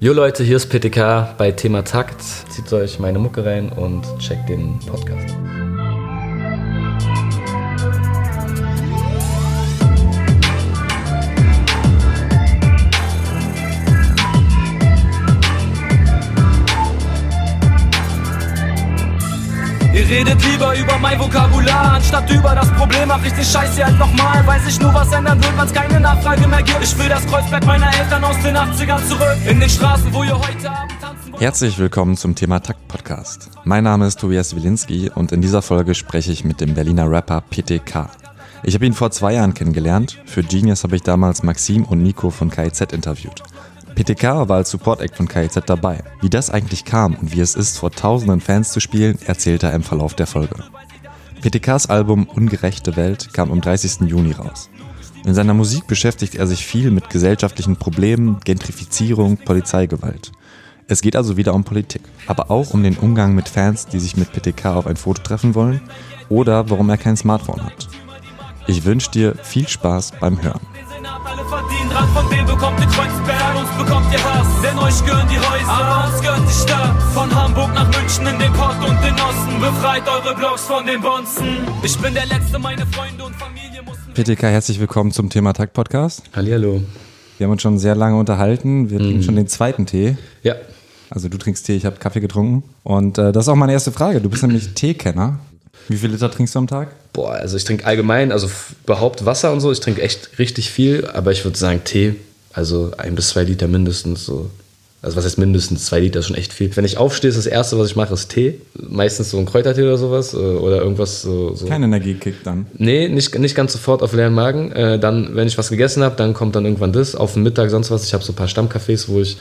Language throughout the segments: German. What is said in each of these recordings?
Jo Leute, hier ist PTK bei Thema Takt. Zieht euch meine Mucke rein und checkt den Podcast. Ihr redet lieber über mein Vokabular, anstatt über das Problem. Mach ich den Scheiß hier halt nochmal. Weiß ich nur, was ändern wird, wenn's keine Nachfrage mehr gibt. Ich will das Kreuzberg meiner Eltern aus den 80ern zurück. In den Straßen, wo ihr heute Abend tanzen wollt. Herzlich willkommen zum Thema Takt Podcast. Mein Name ist Tobias Wilinski und in dieser Folge spreche ich mit dem Berliner Rapper PTK. Ich habe ihn vor zwei Jahren kennengelernt. Für Genius habe ich damals Maxim und Nico von KIZ interviewt. PTK war als Support-Act von KIZ dabei. Wie das eigentlich kam und wie es ist, vor tausenden Fans zu spielen, erzählt er im Verlauf der Folge. PTKs Album Ungerechte Welt kam am 30. Juni raus. In seiner Musik beschäftigt er sich viel mit gesellschaftlichen Problemen, Gentrifizierung, Polizeigewalt. Es geht also wieder um Politik, aber auch um den Umgang mit Fans, die sich mit PTK auf ein Foto treffen wollen oder warum er kein Smartphone hat. Ich wünsche dir viel Spaß beim Hören. Senat, alle verdienen dran, von wem bekommt ihr Kreuzberg? Uns bekommt ihr Hass, denn euch gehören die Häuser, aber uns gehört die Stadt. Von Hamburg nach München in den Pott und den Osten, befreit eure Blogs von den Bonzen. Ich bin der Letzte, meine Freunde und Familie mussten... PTK, herzlich willkommen zum Thema Takt Podcast. Hallihallo. Wir haben uns schon sehr lange unterhalten. Wir trinken schon den zweiten Tee. Ja, Also du trinkst Tee, ich habe Kaffee getrunken. Und äh, das ist auch meine erste Frage. Du bist nämlich Teekenner. Wie viele Liter trinkst du am Tag? boah, also ich trinke allgemein, also überhaupt Wasser und so. Ich trinke echt richtig viel, aber ich würde sagen Tee, also ein bis zwei Liter mindestens so. Also was heißt mindestens zwei Liter ist schon echt viel. Wenn ich aufstehe, ist das erste, was ich mache, ist Tee. Meistens so ein Kräutertee oder sowas äh, oder irgendwas so. so. Kein Energiekick dann. Nee, nicht, nicht ganz sofort auf leeren Magen. Äh, dann, wenn ich was gegessen habe, dann kommt dann irgendwann das. Auf den Mittag sonst was. Ich habe so ein paar Stammcafés, wo ich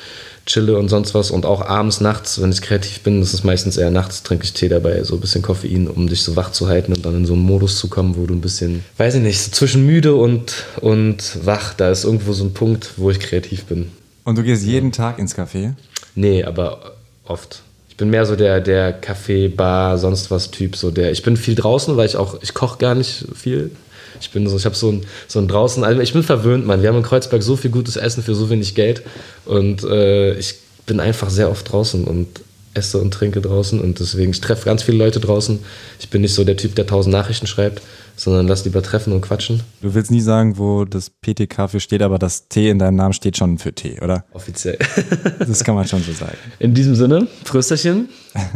chille und sonst was. Und auch abends, nachts, wenn ich kreativ bin, das ist meistens eher nachts, trinke ich Tee dabei. So ein bisschen Koffein, um dich so wach zu halten und dann in so einen Modus zu kommen, wo du ein bisschen, weiß ich nicht, so zwischen müde und, und wach. Da ist irgendwo so ein Punkt, wo ich kreativ bin. Und du gehst jeden Tag ins Café? Nee, aber oft. Ich bin mehr so der, der Kaffee, Bar, sonst was Typ. So der, ich bin viel draußen, weil ich auch, ich koche gar nicht viel. Ich bin so, ich habe so ein, so ein draußen, also ich bin verwöhnt, Mann. Wir haben in Kreuzberg so viel gutes Essen für so wenig Geld. Und äh, ich bin einfach sehr oft draußen und esse und trinke draußen. Und deswegen, ich treffe ganz viele Leute draußen. Ich bin nicht so der Typ, der tausend Nachrichten schreibt, sondern lass lieber treffen und quatschen. Du willst nie sagen, wo das PTK für steht, aber das T in deinem Namen steht schon für Tee, oder? Offiziell. Das kann man schon so sagen. In diesem Sinne, Frösterchen.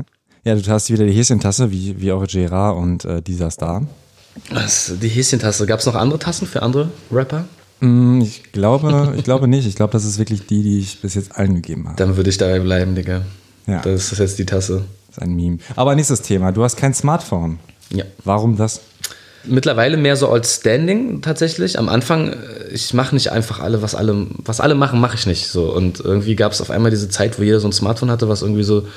Ja, du hast wieder die Häschentasse, wie, wie auch Gerard und äh, dieser Star. Was, die Häschentasse. Gab es noch andere Tassen für andere Rapper? Mm, Ich glaube, ich glaube nicht. Ich glaube, das ist wirklich die, die ich bis jetzt allen gegeben habe. Dann würde ich dabei bleiben, Digga. Ja. Das ist jetzt die Tasse. Das ist ein Meme. Aber nächstes Thema. Du hast kein Smartphone. Ja. Warum das? Mittlerweile mehr so als Standing tatsächlich. Am Anfang, äh, ich mache nicht einfach alle, was alle, was alle machen, mache ich nicht. So. Und irgendwie gab es auf einmal diese Zeit, wo jeder so ein Smartphone hatte, was irgendwie so,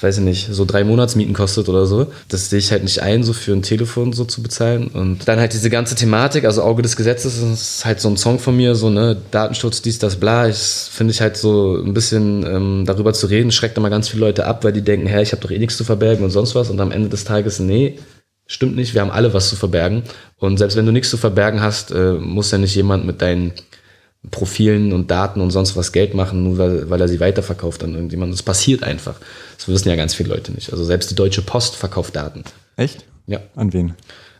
weiß ich nicht, so drei Monatsmieten kostet oder so. Das sehe ich halt nicht ein, so für ein Telefon so zu bezahlen. Und dann halt diese ganze Thematik, also Auge des Gesetzes, das ist halt so ein Song von mir, so, ne, Datenschutz, dies, das, bla. Ich finde ich halt so ein bisschen ähm, darüber zu reden, schreckt immer ganz viele Leute ab, weil die denken, hä, ich habe doch eh nichts zu verbergen und sonst was. Und am Ende des Tages, nee, Stimmt nicht, wir haben alle was zu verbergen. Und selbst wenn du nichts zu verbergen hast, äh, muss ja nicht jemand mit deinen Profilen und Daten und sonst was Geld machen, nur weil, weil er sie weiterverkauft an irgendjemanden. Das passiert einfach. Das wissen ja ganz viele Leute nicht. Also selbst die Deutsche Post verkauft Daten. Echt? Ja. An wen?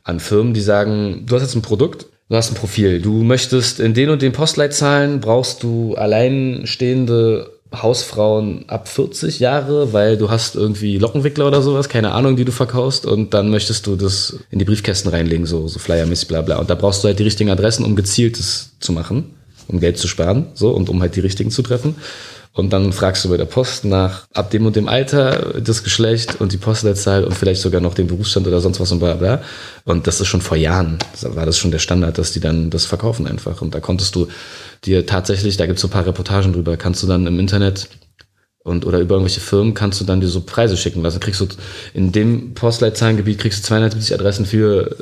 An Firmen, die sagen, du hast jetzt ein Produkt, du hast ein Profil, du möchtest in den und den Postleitzahlen brauchst du alleinstehende Hausfrauen ab 40 Jahre, weil du hast irgendwie Lockenwickler oder sowas, keine Ahnung, die du verkaufst und dann möchtest du das in die Briefkästen reinlegen, so, so flyermäßig, bla bla. Und da brauchst du halt die richtigen Adressen, um gezieltes zu machen, um Geld zu sparen, so, und um halt die richtigen zu treffen. Und dann fragst du bei der Post nach ab dem und dem Alter, das Geschlecht und die Postleitzahl und vielleicht sogar noch den Berufsstand oder sonst was und bla bla. Und das ist schon vor Jahren, war das schon der Standard, dass die dann das verkaufen einfach. Und da konntest du dir tatsächlich, da gibt es so ein paar Reportagen drüber, kannst du dann im Internet und oder über irgendwelche Firmen kannst du dann dir so Preise schicken lassen. Kriegst du in dem Postleitzahlengebiet kriegst du 270 Adressen für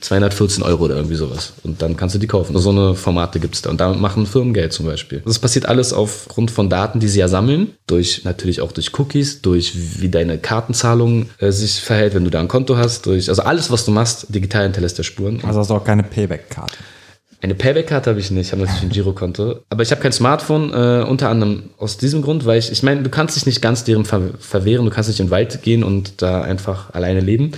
214 Euro oder irgendwie sowas. Und dann kannst du die kaufen. So eine Formate gibt's da. Und damit machen Firmen Geld zum Beispiel. Das passiert alles aufgrund von Daten, die sie ja sammeln. Durch, natürlich auch durch Cookies, durch wie deine Kartenzahlung äh, sich verhält, wenn du da ein Konto hast, durch, also alles, was du machst, digital hinterlässt der Spuren. Also hast du auch keine Payback-Karte. Eine Payback-Karte habe ich nicht, ich habe natürlich ein Girokonto. Aber ich habe kein Smartphone, äh, unter anderem aus diesem Grund, weil ich, ich meine, du kannst dich nicht ganz deren ver verwehren, du kannst nicht in den Wald gehen und da einfach alleine leben.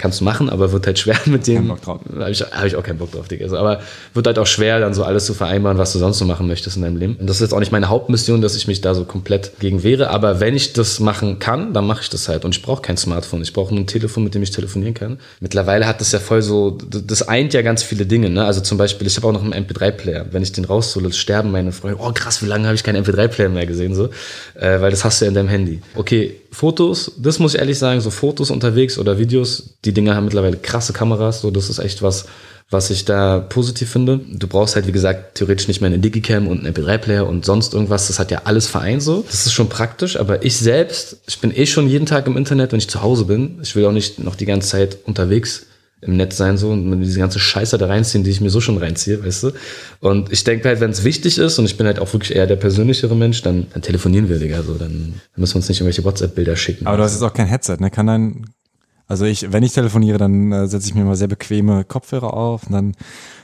Kannst du machen, aber wird halt schwer mit dem. Bock drauf. Habe ich, hab ich auch keinen Bock drauf, Digga. Also, aber wird halt auch schwer, dann so alles zu vereinbaren, was du sonst so machen möchtest in deinem Leben. Und das ist jetzt auch nicht meine Hauptmission, dass ich mich da so komplett gegen wehre. Aber wenn ich das machen kann, dann mache ich das halt. Und ich brauche kein Smartphone. Ich brauche nur ein Telefon, mit dem ich telefonieren kann. Mittlerweile hat das ja voll so, das eint ja ganz viele Dinge. Ne? Also zum Beispiel, ich habe auch noch einen MP3-Player. Wenn ich den raushole, sterben meine Freunde. Oh krass, wie lange habe ich keinen MP3-Player mehr gesehen? So, äh, weil das hast du ja in deinem Handy. Okay, Fotos, das muss ich ehrlich sagen, so Fotos unterwegs oder Videos, die Dinger haben mittlerweile krasse Kameras, so das ist echt was, was ich da positiv finde. Du brauchst halt, wie gesagt, theoretisch nicht mehr eine Digicam und einen MP3-Player und sonst irgendwas. Das hat ja alles vereint so. Das ist schon praktisch, aber ich selbst, ich bin eh schon jeden Tag im Internet, wenn ich zu Hause bin. Ich will auch nicht noch die ganze Zeit unterwegs im Netz sein so und diese ganze Scheiße da reinziehen, die ich mir so schon reinziehe, weißt du? Und ich denke halt, wenn es wichtig ist und ich bin halt auch wirklich eher der persönlichere Mensch, dann, dann telefonieren wir, Digga, so, dann, dann müssen wir uns nicht irgendwelche WhatsApp-Bilder schicken. Aber du hast jetzt auch kein Headset, ne? Kann dein, also ich, wenn ich telefoniere, dann äh, setze ich mir mal sehr bequeme Kopfhörer auf und dann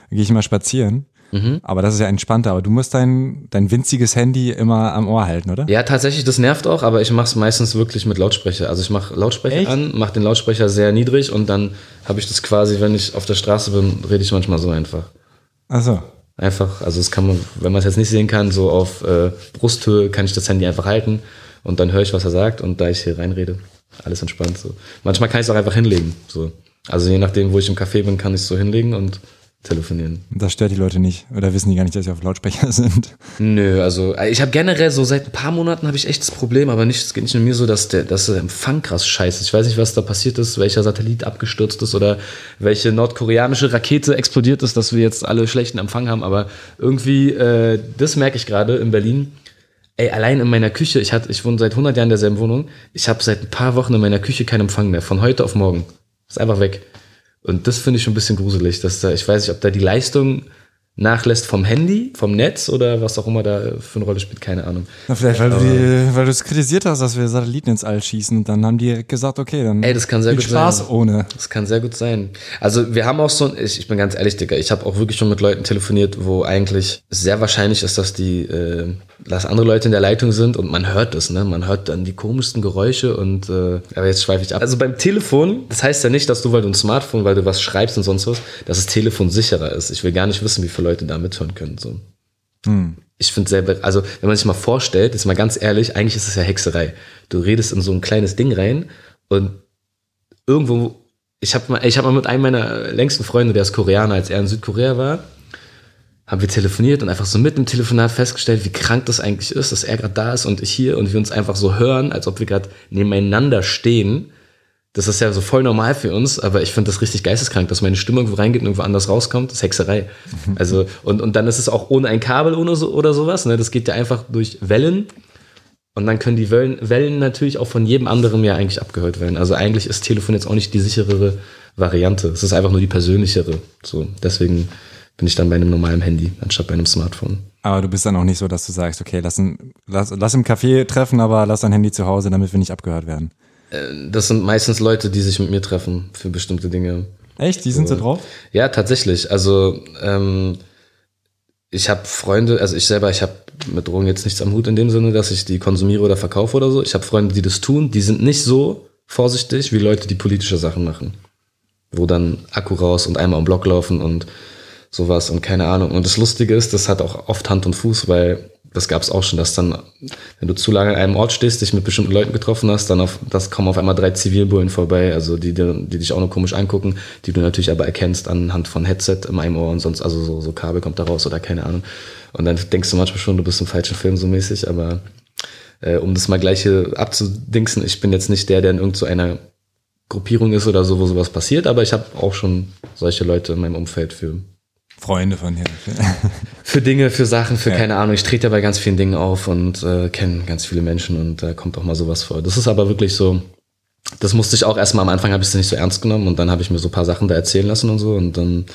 gehe ich mal spazieren. Mhm. Aber das ist ja entspannter. Aber du musst dein, dein winziges Handy immer am Ohr halten, oder? Ja, tatsächlich, das nervt auch, aber ich mache es meistens wirklich mit Lautsprecher. Also ich mache Lautsprecher Echt? an, mache den Lautsprecher sehr niedrig und dann habe ich das quasi, wenn ich auf der Straße bin, rede ich manchmal so einfach. Achso. Einfach, also das kann man, wenn man es jetzt nicht sehen kann, so auf äh, Brusthöhe kann ich das Handy einfach halten und dann höre ich, was er sagt und da ich hier reinrede, alles entspannt so. Manchmal kann ich es auch einfach hinlegen, so. Also je nachdem, wo ich im Café bin, kann ich es so hinlegen und telefonieren. Das stört die Leute nicht. Oder wissen die gar nicht, dass sie auf Lautsprecher sind. Nö, also äh, ich habe generell so seit ein paar Monaten habe ich echt das Problem, aber nicht, es geht nicht nur mir so, dass der, dass der Empfang krass scheiße ist. Ich weiß nicht, was da passiert ist, welcher Satellit abgestürzt ist oder welche nordkoreanische Rakete explodiert ist, dass wir jetzt alle schlechten Empfang haben, aber irgendwie, äh, das merke ich gerade in Berlin. Ey, allein in meiner Küche, ich, hatte, ich wohne seit 100 Jahren in derselben Wohnung, ich habe seit ein paar Wochen in meiner Küche keinen Empfang mehr, von heute auf morgen. Ist einfach weg. Und das finde ich schon ein bisschen gruselig, dass da, ich weiß nicht, ob da die Leistung nachlässt vom Handy, vom Netz oder was auch immer da für eine Rolle spielt, keine Ahnung. Na, vielleicht, weil du, die, weil du es kritisiert hast, dass wir Satelliten ins All schießen. Und dann haben die gesagt, okay, dann Ey, das kann sehr viel gut Spaß sein. ohne. Das kann sehr gut sein. Also wir haben auch so, ich, ich bin ganz ehrlich, Digga, ich habe auch wirklich schon mit Leuten telefoniert, wo eigentlich sehr wahrscheinlich ist, dass die, äh, dass andere Leute in der Leitung sind und man hört das, ne? Man hört dann die komischsten Geräusche und äh, aber jetzt schweife ich ab. Also beim Telefon, das heißt ja nicht, dass du, weil du ein Smartphone, weil du was schreibst und sonst was, dass das Telefon sicherer ist. Ich will gar nicht wissen, wie viele Leute da mithören können. So. Ich finde selber, also wenn man sich mal vorstellt, ist mal ganz ehrlich, eigentlich ist es ja Hexerei. Du redest in so ein kleines Ding rein und irgendwo, ich habe mal, ich habe mal mit einem meiner längsten Freunde, der ist Koreaner, als er in Südkorea war, haben wir telefoniert und einfach so mit dem Telefonat festgestellt, wie krank das eigentlich ist, dass er gerade da ist und ich hier und wir uns einfach so hören, als ob wir gerade nebeneinander stehen. Das ist ja so voll normal für uns, aber ich finde das richtig geisteskrank, dass meine Stimme irgendwo reingeht und irgendwo anders rauskommt. Das ist Hexerei. Also, und, und dann ist es auch ohne ein Kabel ohne so, oder sowas. Ne? Das geht ja einfach durch Wellen. Und dann können die Wellen, Wellen natürlich auch von jedem anderen ja eigentlich abgehört werden. Also eigentlich ist Telefon jetzt auch nicht die sicherere Variante. Es ist einfach nur die persönlichere. So, deswegen bin ich dann bei einem normalen Handy anstatt bei einem Smartphone. Aber du bist dann auch nicht so, dass du sagst, okay, lass, lass, lass im Café treffen, aber lass dein Handy zu Hause, damit wir nicht abgehört werden. Das sind meistens Leute, die sich mit mir treffen für bestimmte Dinge. Echt? Die sind so drauf? Ja, tatsächlich. Also ähm, ich habe Freunde, also ich selber, ich habe mit Drogen jetzt nichts am Hut in dem Sinne, dass ich die konsumiere oder verkaufe oder so. Ich habe Freunde, die das tun, die sind nicht so vorsichtig wie Leute, die politische Sachen machen. Wo dann Akku raus und einmal am Block laufen und sowas und keine Ahnung. Und das Lustige ist, das hat auch oft Hand und Fuß, weil das gab es auch schon, dass dann, wenn du zu lange an einem Ort stehst, dich mit bestimmten Leuten getroffen hast, dann auf, das kommen auf einmal drei Zivilbullen vorbei, also die, die, die dich auch nur komisch angucken, die du natürlich aber erkennst anhand von Headset in einem Ohr und sonst, also so, so Kabel kommt da raus oder keine Ahnung. Und dann denkst du manchmal schon, du bist im falschen Film so mäßig, aber äh, um das mal gleich hier abzudingsen, ich bin jetzt nicht der, der in irgendeiner Gruppierung ist oder so, wo sowas passiert, aber ich habe auch schon solche Leute in meinem Umfeld für Freunde von dir. für Dinge, für Sachen, für Ja. keine Ahnung. Ich trete ja bei ganz vielen Dingen auf und äh, kenne ganz viele Menschen und da kommt auch mal sowas vor. Das ist aber wirklich so, das musste ich auch erstmal am Anfang habe ich es nicht so ernst genommen und dann habe ich mir so ein paar Sachen da erzählen lassen und so und dann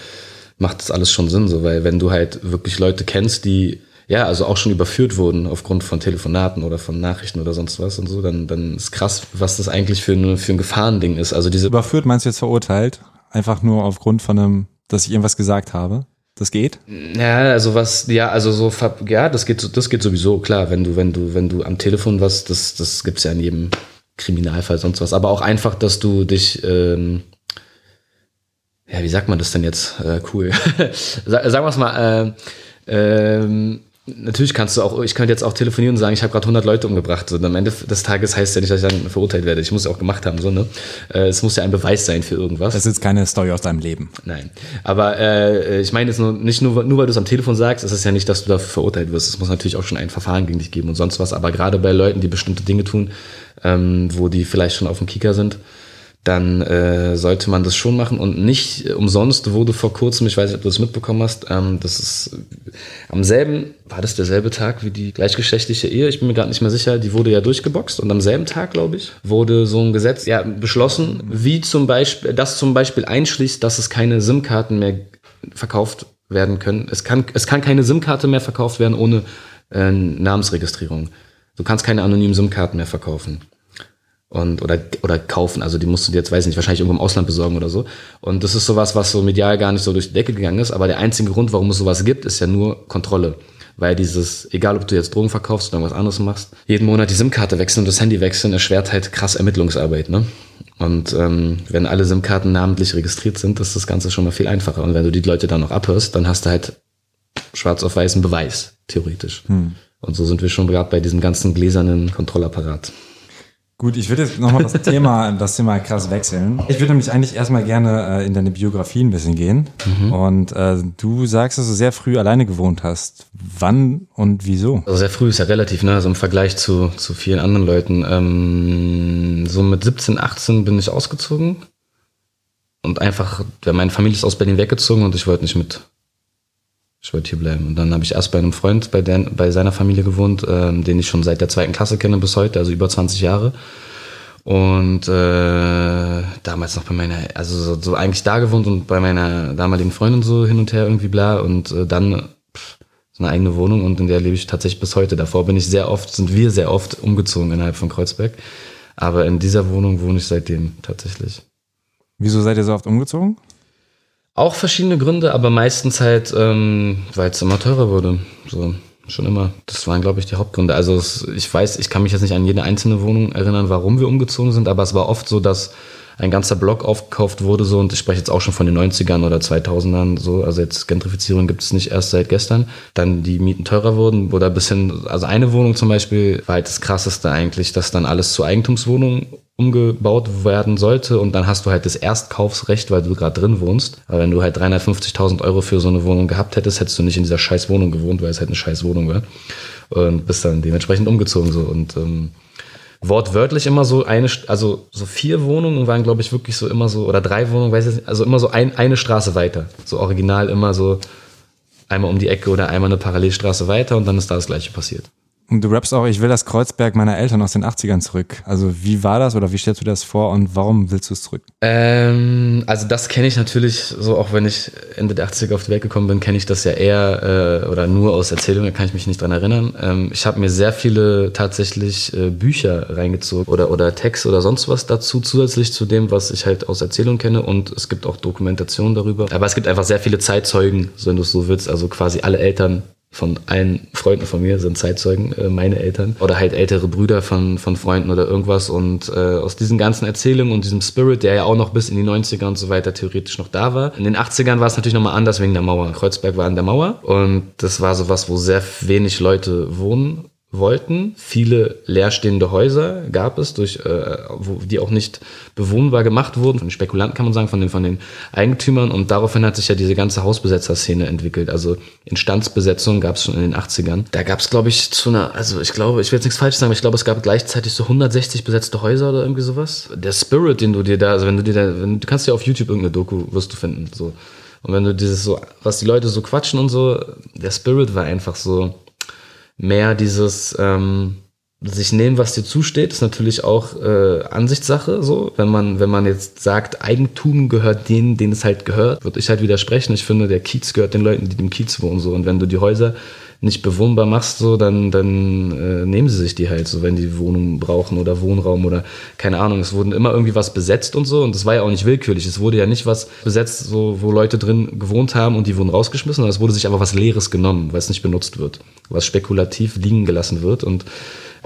macht das alles schon Sinn, so, weil wenn du halt wirklich Leute kennst, die ja, also auch schon überführt wurden aufgrund von Telefonaten oder von Nachrichten oder sonst was und so, dann, dann ist krass, was das eigentlich für, eine, für ein Gefahrending ist. Also diese Überführt meinst du jetzt verurteilt? Einfach nur aufgrund von einem, dass ich irgendwas gesagt habe? Das geht? Ja, also was, ja, also so, ja, das geht, das geht sowieso, klar, wenn du, wenn du, wenn du am Telefon was, das, das gibt's ja in jedem Kriminalfall, sonst was. Aber auch einfach, dass du dich, ähm, ja, wie sagt man das denn jetzt? Äh, cool. Sagen wir es mal, äh, ähm, Natürlich kannst du auch, ich könnte jetzt auch telefonieren und sagen, ich habe gerade 100 Leute umgebracht. Und am Ende des Tages heißt ja nicht, dass ich dann verurteilt werde. Ich muss es auch gemacht haben, so, ne? Äh, es muss ja ein Beweis sein für irgendwas. Das ist keine Story aus deinem Leben. Nein. Aber äh, ich meine jetzt nur, nicht nur, nur weil du es am Telefon sagst, ist es ja nicht, dass du dafür verurteilt wirst. Es muss natürlich auch schon ein Verfahren gegen dich geben und sonst was. Aber gerade bei Leuten, die bestimmte Dinge tun, ähm, wo die vielleicht schon auf dem Kicker sind, dann äh, sollte man das schon machen und nicht umsonst wurde vor kurzem, ich weiß nicht, ob du das mitbekommen hast, ähm, das ist am selben, war das derselbe Tag wie die gleichgeschlechtliche Ehe? Ich bin mir gerade nicht mehr sicher, die wurde ja durchgeboxt und am selben Tag, glaube ich, wurde so ein Gesetz ja beschlossen, wie zum Beispiel, das zum Beispiel einschließt, dass es keine SIM-Karten mehr verkauft werden können. Es kann, es kann keine SIM-Karte mehr verkauft werden ohne äh, Namensregistrierung. Du kannst keine anonymen SIM-Karten mehr verkaufen und oder oder kaufen. Also die musst du dir jetzt, weiß ich nicht, wahrscheinlich irgendwo im Ausland besorgen oder so. Und das ist sowas, was so medial gar nicht so durch die Decke gegangen ist. Aber der einzige Grund, warum es sowas gibt, ist ja nur Kontrolle. Weil dieses, egal ob du jetzt Drogen verkaufst oder irgendwas anderes machst, jeden Monat die SIM-Karte wechseln und das Handy wechseln, erschwert halt krass Ermittlungsarbeit, ne? Und ähm, wenn alle SIM-Karten namentlich registriert sind, ist das Ganze schon mal viel einfacher. Und wenn du die Leute dann noch abhörst, dann hast du halt schwarz auf weißen Beweis, theoretisch. Hm. Und so sind wir schon gerade bei diesem ganzen gläsernen Kontrollapparat. Gut, ich würde jetzt nochmal das Thema, das Thema krass wechseln. Ich würde nämlich eigentlich erstmal gerne äh, in deine Biografie ein bisschen gehen. Mhm. Und äh, du sagst, dass du sehr früh alleine gewohnt hast. Wann und wieso? Also sehr früh ist ja relativ, ne? Also im Vergleich zu, zu vielen anderen Leuten. Ähm, so mit 17, 18 bin ich ausgezogen. Und einfach, meine Familie ist aus Berlin weggezogen und ich wollte nicht mit. Ich wollte hier bleiben. Und dann habe ich erst bei einem Freund bei, der, bei seiner Familie gewohnt, ähm, den ich schon seit der zweiten Klasse kenne bis heute, also über 20 Jahre. Und äh, damals noch bei meiner, also so, so eigentlich da gewohnt und bei meiner damaligen Freundin so hin und her irgendwie bla. Und äh, dann pff, so eine eigene Wohnung und in der lebe ich tatsächlich bis heute. Davor bin ich sehr oft, sind wir sehr oft umgezogen innerhalb von Kreuzberg. Aber in dieser Wohnung wohne ich seitdem tatsächlich. Wieso seid ihr so oft umgezogen? Auch verschiedene Gründe, aber meistens halt, ähm, weil es immer teurer wurde. So, schon immer. Das waren, glaube ich, die Hauptgründe. Also es, ich weiß, ich kann mich jetzt nicht an jede einzelne Wohnung erinnern, warum wir umgezogen sind, aber es war oft so, dass ein ganzer Block aufgekauft wurde so und ich spreche jetzt auch schon von den 90ern oder 2000ern so, also jetzt Gentrifizierung gibt es nicht erst seit gestern, dann die Mieten teurer wurden oder bis hin, also eine Wohnung zum Beispiel war halt das krasseste eigentlich, dass dann alles zu Eigentumswohnungen umgebaut werden sollte und dann hast du halt das Erstkaufsrecht, weil du gerade drin wohnst. Aber wenn du halt 350.000 Euro für so eine Wohnung gehabt hättest, hättest du nicht in dieser scheiß Wohnung gewohnt, weil es halt eine scheiß Wohnung war. Und bist dann dementsprechend umgezogen so und ähm, wortwörtlich immer so eine, also so vier Wohnungen waren, glaube ich, wirklich so immer so, oder drei Wohnungen, weiß ich nicht, also immer so ein, eine Straße weiter. So original immer so einmal um die Ecke oder einmal eine Parallelstraße weiter und dann ist da das gleiche passiert. Und du rappst auch, ich will das Kreuzberg meiner Eltern aus den 80ern zurück. Also wie war das oder wie stellst du das vor und warum willst du es zurück? Ähm, also das kenne ich natürlich, so auch wenn ich Ende der 80er auf die Welt gekommen bin, kenne ich das ja eher äh, oder nur aus Erzählungen, da kann ich mich nicht dran erinnern. Ähm, ich habe mir sehr viele tatsächlich äh, Bücher reingezogen oder, oder Text oder sonst was dazu, zusätzlich zu dem, was ich halt aus Erzählungen kenne und es gibt auch Dokumentationen darüber. Aber es gibt einfach sehr viele Zeitzeugen, so wenn du es so willst, also quasi alle Eltern von allen Freunden von mir sind Zeitzeugen, äh, meine Eltern. Oder halt ältere Brüder von, von Freunden oder irgendwas. Und äh, aus diesen ganzen Erzählungen und diesem Spirit, der ja auch noch bis in die 90er und so weiter theoretisch noch da war. In den 80ern war es natürlich nochmal anders wegen der Mauer. Kreuzberg war an der Mauer. Und das war sowas, wo sehr wenig Leute wohnen wollten. Viele leerstehende Häuser gab es, durch, äh, wo, die auch nicht bewohnbar gemacht wurden, von den Spekulanten kann man sagen, von den, von den Eigentümern. Und daraufhin hat sich ja diese ganze Hausbesetzerszene entwickelt. Also Instandsbesetzung gab es schon in den 80ern. Da gab es, glaube ich, zu einer, also ich glaube, ich will jetzt nichts falsch sagen, aber ich glaube, es gab gleichzeitig so 160 besetzte Häuser oder irgendwie sowas. Der Spirit, den du dir da, also wenn du dir da, wenn, du kannst ja auf YouTube irgendeine Doku, wirst du finden, so. Und wenn du dieses so, was die Leute so quatschen und so, der Spirit war einfach so, mehr dieses ähm, sich nehmen, was dir zusteht, ist natürlich auch äh, Ansichtssache. So, wenn man wenn man jetzt sagt, Eigentum gehört denen, denen es halt gehört, würde ich halt widersprechen. Ich finde, der Kiez gehört den Leuten, die dem Kiez wohnen. So und wenn du die Häuser nicht bewohnbar machst, so, dann, dann äh, nehmen sie sich die halt, so wenn die Wohnung brauchen oder Wohnraum oder keine Ahnung. Es wurden immer irgendwie was besetzt und so und das war ja auch nicht willkürlich. Es wurde ja nicht was besetzt, so, wo Leute drin gewohnt haben und die wurden rausgeschmissen, sondern es wurde sich einfach was Leeres genommen, weil es nicht benutzt wird, was spekulativ liegen gelassen wird und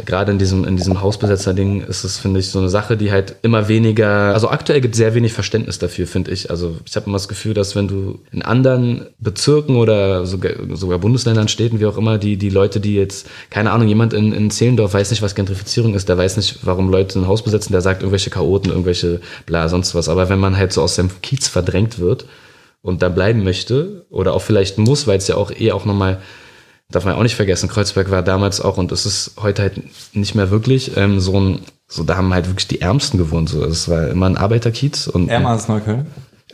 gerade in diesem, in diesem Hausbesetzer-Ding ist es, finde ich, so eine Sache, die halt immer weniger, also aktuell gibt es sehr wenig Verständnis dafür, finde ich. Also ich habe immer das Gefühl, dass wenn du in anderen Bezirken oder sogar, sogar Bundesländern, Städten, wie auch immer, die, die Leute, die jetzt, keine Ahnung, jemand in, in Zehlendorf weiß nicht, was Gentrifizierung ist, der weiß nicht, warum Leute ein Haus besetzen, der sagt irgendwelche Chaoten, irgendwelche bla, sonst was. Aber wenn man halt so aus seinem Kiez verdrängt wird und da bleiben möchte oder auch vielleicht muss, weil es ja auch eh auch nochmal darf man auch nicht vergessen, Kreuzberg war damals auch, und es ist heute halt nicht mehr wirklich, ähm, so ein, so da haben halt wirklich die Ärmsten gewohnt. So. Es war immer ein Arbeiterkiez. Und, Ärmer als Neukölln?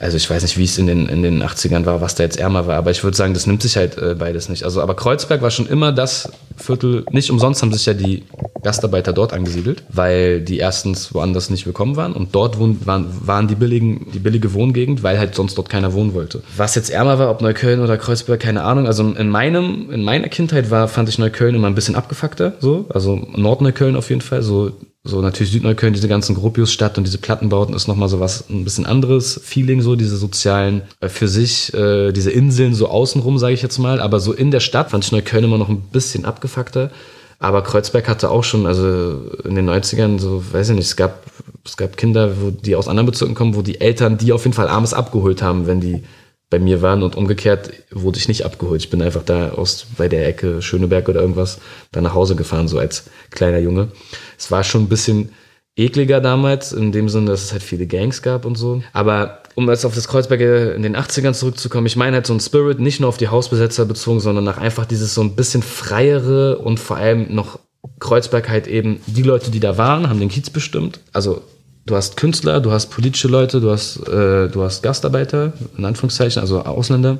Also ich weiß nicht, wie es in den, in den 80ern war, was da jetzt ärmer war, aber ich würde sagen, das nimmt sich halt äh, beides nicht. Also, aber Kreuzberg war schon immer das Viertel, nicht umsonst haben sich ja die Gastarbeiter dort angesiedelt, weil die erstens woanders nicht willkommen waren und dort wohn, waren, waren die billigen, die billige Wohngegend, weil halt sonst dort keiner wohnen wollte. Was jetzt ärmer war, ob Neukölln oder Kreuzberg, keine Ahnung. Also in meinem, in meiner Kindheit war, fand ich Neukölln immer ein bisschen abgefuckter, so. Also Nordneukölln auf jeden Fall, so so natürlich Südneukölln, diese ganzen Gropiusstadt und diese Plattenbauten ist nochmal so was, ein bisschen anderes Feeling, so diese sozialen, äh, für sich, äh, diese Inseln so außenrum, sage ich jetzt mal. Aber so in der Stadt fand ich Neukölln immer noch ein bisschen abgefuckter. Aber Kreuzberg hatte auch schon, also in den 90ern, so, weiß ich nicht, es gab, es gab Kinder, wo die aus anderen Bezirken kommen, wo die Eltern die auf jeden Fall abends abgeholt haben, wenn die bei mir waren und umgekehrt wurde ich nicht abgeholt. Ich bin einfach da aus bei der Ecke Schöneberg oder irgendwas da nach Hause gefahren, so als kleiner Junge. Es war schon ein bisschen ekliger damals, in dem Sinne, dass es halt viele Gangs gab und so. Aber um jetzt auf das Kreuzberg in den 80ern zurückzukommen, ich meine halt so ein Spirit nicht nur auf die Hausbesetzer bezogen, sondern nach einfach dieses so ein bisschen freiere und vor allem noch Kreuzberg halt eben die Leute, die da waren, haben den Kiez bestimmt. Also du hast Künstler, du hast politische Leute, du hast, äh, du hast Gastarbeiter, in Anführungszeichen, also Ausländer.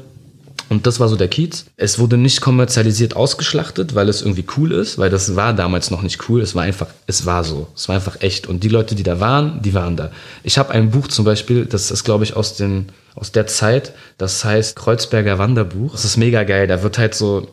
Und das war so der Kiez. Es wurde nicht kommerzialisiert ausgeschlachtet, weil es irgendwie cool ist, weil das war damals noch nicht cool. Es war einfach, es war so. Es war einfach echt. Und die Leute, die da waren, die waren da. Ich habe ein Buch zum Beispiel, das ist, glaube ich, aus, den, aus der Zeit, das heißt Kreuzberger Wanderbuch. Das ist mega geil. Da wird halt so